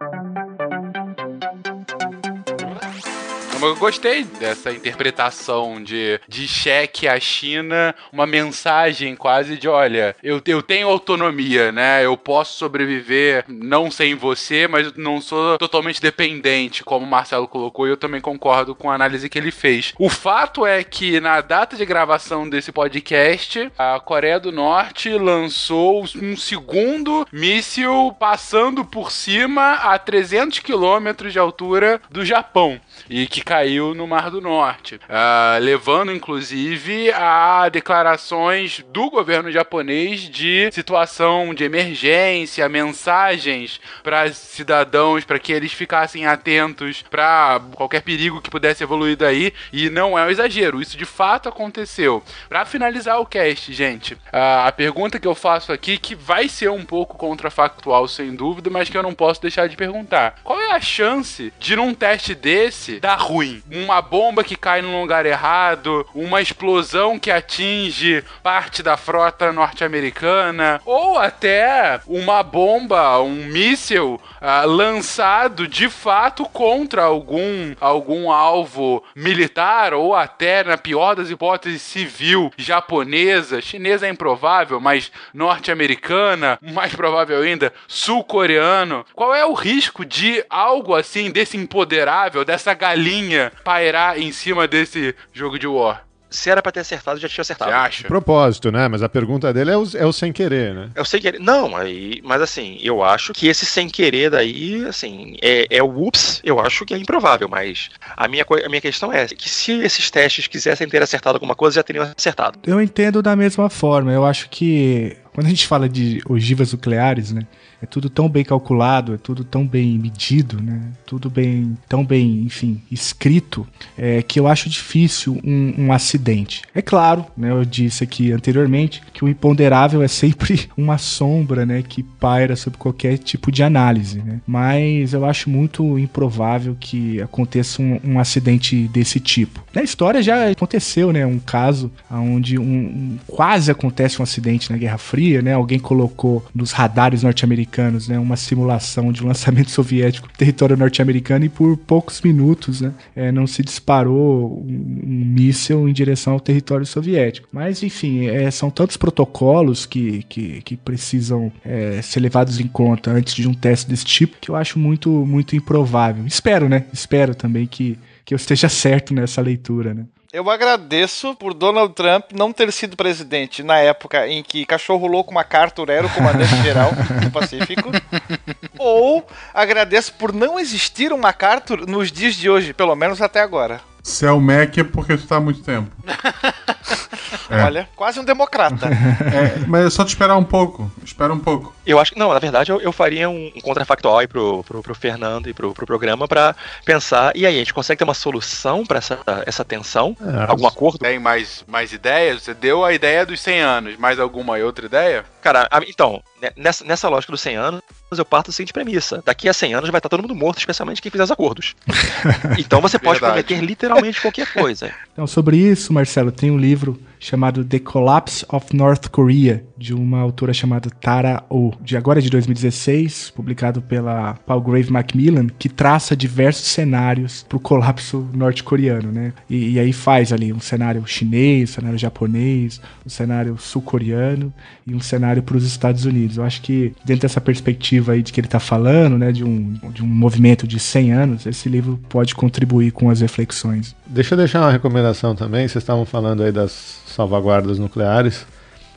Eu gostei dessa interpretação de, de cheque à China, uma mensagem quase de: olha, eu, eu tenho autonomia, né? Eu posso sobreviver não sem você, mas não sou totalmente dependente, como o Marcelo colocou, e eu também concordo com a análise que ele fez. O fato é que na data de gravação desse podcast, a Coreia do Norte lançou um segundo míssil passando por cima a 300 quilômetros de altura do Japão. E que caiu no Mar do Norte, uh, levando inclusive a declarações do governo japonês de situação de emergência, mensagens para cidadãos para que eles ficassem atentos para qualquer perigo que pudesse evoluir daí. E não é um exagero, isso de fato aconteceu. Para finalizar o cast, gente, uh, a pergunta que eu faço aqui que vai ser um pouco contrafactual sem dúvida, mas que eu não posso deixar de perguntar. Qual é a chance de num teste desse dar ruim? Uma bomba que cai no lugar errado, uma explosão que atinge parte da frota norte-americana, ou até uma bomba, um míssil uh, lançado de fato contra algum, algum alvo militar, ou até, na pior das hipóteses, civil, japonesa, chinesa é improvável, mas norte-americana, mais provável ainda, sul-coreano. Qual é o risco de algo assim, desse impoderável, dessa galinha pairar em cima desse jogo de war? se era pra ter acertado, já tinha acertado. Você acha? Propósito, né? Mas a pergunta dele é o, é o sem querer, né? É o sem querer. Não, aí, mas assim, eu acho que esse sem querer daí, assim, é, é o ups, eu acho que é improvável, mas a minha, a minha questão é que se esses testes quisessem ter acertado alguma coisa, já teriam acertado. Eu entendo da mesma forma. Eu acho que quando a gente fala de ogivas nucleares, né? É tudo tão bem calculado, é tudo tão bem medido, né? Tudo bem, tão bem, enfim, escrito, é, que eu acho difícil um, um, acidente. É claro, né? Eu disse aqui anteriormente que o imponderável é sempre <laughs> uma sombra, né? Que paira sobre qualquer tipo de análise, né? Mas eu acho muito improvável que aconteça um, um acidente desse tipo. Na história já aconteceu, né? Um caso onde um, um, quase acontece um acidente na Guerra Fria, né? Alguém colocou nos radares norte-americanos norte-americanos, né? Uma simulação de um lançamento <laughs> soviético no território norte-americano e por poucos minutos, né? É, não se disparou um, um míssil em direção ao território soviético. Mas, enfim, é, são tantos protocolos que, que, que precisam é, ser levados em conta antes de um teste desse tipo que eu acho muito, muito improvável. Espero, né? Espero também que, que eu esteja <laughs> certo nessa leitura, né? Eu agradeço por Donald Trump não ter sido presidente na época em que Cachorro Louco MacArthur era o comandante-geral do Pacífico. <laughs> Ou agradeço por não existir um MacArthur nos dias de hoje, pelo menos até agora. Se é o Mac é porque tu tá há muito tempo. <laughs> É. Olha, quase um democrata. <laughs> É, mas é só te esperar um pouco. Espera um pouco. Eu acho que, não, na verdade, eu, eu faria um, um contrafactual aí pro, pro, pro Fernando e pro, pro programa para pensar, e aí, a gente consegue ter uma solução para essa, essa tensão? É, algum acordo? Tem mais, mais ideias? Você deu a ideia dos 100 anos, mais alguma outra ideia? Cara, então, nessa, nessa lógica dos 100 anos, eu parto da seguinte premissa: daqui a 100 anos vai estar todo mundo morto, especialmente quem fizer os acordos. <laughs> então você pode Verdade. prometer literalmente qualquer coisa. Então, sobre isso, Marcelo, tem um livro chamado The Collapse of North Korea, de uma autora chamada Tara Oh, de agora de 2016, publicado pela Palgrave Macmillan, que traça diversos cenários para o colapso norte-coreano, né? E, e, aí faz ali um cenário chinês, um cenário japonês, um cenário sul-coreano e um cenário para os Estados Unidos. Eu acho que dentro dessa perspectiva aí de que ele está falando, né, de um, de um movimento de 100 anos, esse livro pode contribuir com as reflexões. Deixa eu deixar uma recomendação também, vocês estavam falando aí das salvaguardas nucleares.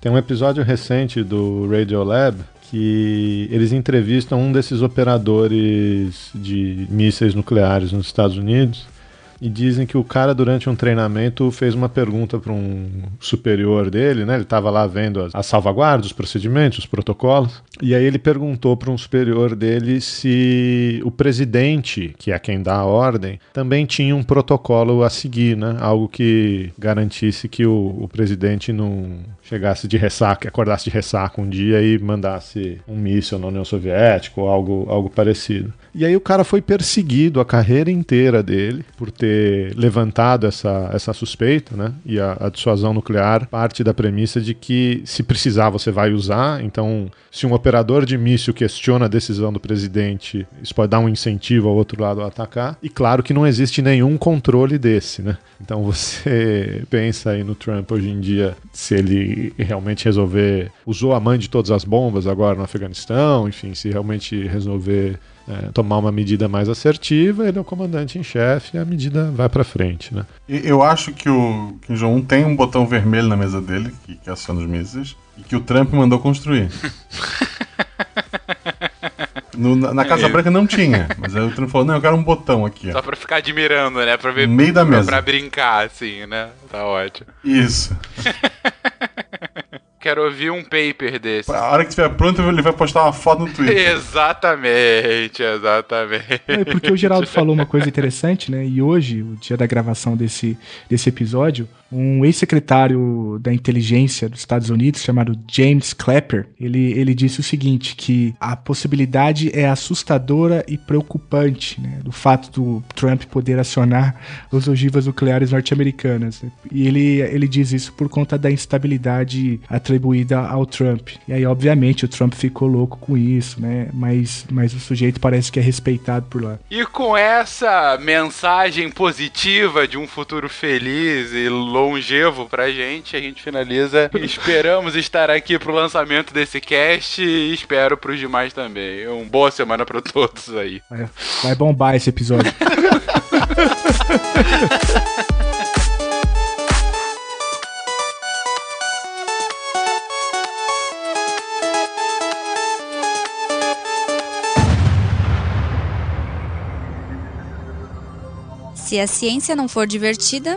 Tem um episódio recente do Radiolab que eles entrevistam um desses operadores de mísseis nucleares nos Estados Unidos e dizem que o cara durante um treinamento fez uma pergunta para um superior dele, né? Ele estava lá vendo as, as, salvaguardas, os procedimentos, os protocolos, e aí ele perguntou para um superior dele se o presidente, que é quem dá a ordem, também tinha um protocolo a seguir, né? Algo que garantisse que o, o presidente não chegasse de ressaca, acordasse de ressaca um dia e mandasse um míssil na União Soviética ou algo, algo parecido. E aí o cara foi perseguido a carreira inteira dele por ter levantado essa, essa suspeita, né? E a, a dissuasão nuclear parte da premissa de que se precisar você vai usar. Então, se um operador de míssil questiona a decisão do presidente, isso pode dar um incentivo ao outro lado a atacar. E claro que não existe nenhum controle desse, né? Então <laughs> você pensa aí no Trump hoje em dia, se ele realmente resolver usou a mãe de todas as bombas agora no Afeganistão, enfim, se realmente resolver é, tomar uma medida mais assertiva, ele é o comandante em chefe e a medida vai para frente, né? Eu acho que o Kim Jong-un tem um botão vermelho na mesa dele, que, que aciona os mísseis, e que o Trump mandou construir. <laughs> No- na na Casa É. Branca não tinha, mas aí o Trump falou, não, eu quero um botão aqui, Só ó. pra ficar admirando, né? Pra ver. No meio da pra- mesa. Pra brincar, assim, né? Tá ótimo. Isso. <laughs> Quero ouvir um paper desse. A hora que estiver pronto, ele vai postar uma foto no Twitter. <laughs> Exatamente, exatamente. É, porque o Geraldo <laughs> falou uma coisa interessante, né? E hoje, o dia da gravação desse, desse episódio, um ex-secretário da inteligência dos Estados Unidos, chamado James Clapper, ele, ele disse o seguinte, que a possibilidade é assustadora e preocupante, né? Do fato do Trump poder acionar as ogivas nucleares norte-americanas. né? E ele, ele diz isso por conta da instabilidade atribuída ao Trump. E aí, obviamente, o Trump ficou louco com isso, né? Mas, mas o sujeito parece que é respeitado por lá. E com essa mensagem positiva de um futuro feliz e longevo pra gente, a gente finaliza. Esperamos estar aqui pro lançamento desse cast e espero pros demais também. Uma boa semana pra todos aí. Vai, vai bombar esse episódio. <laughs> Se a ciência não for divertida,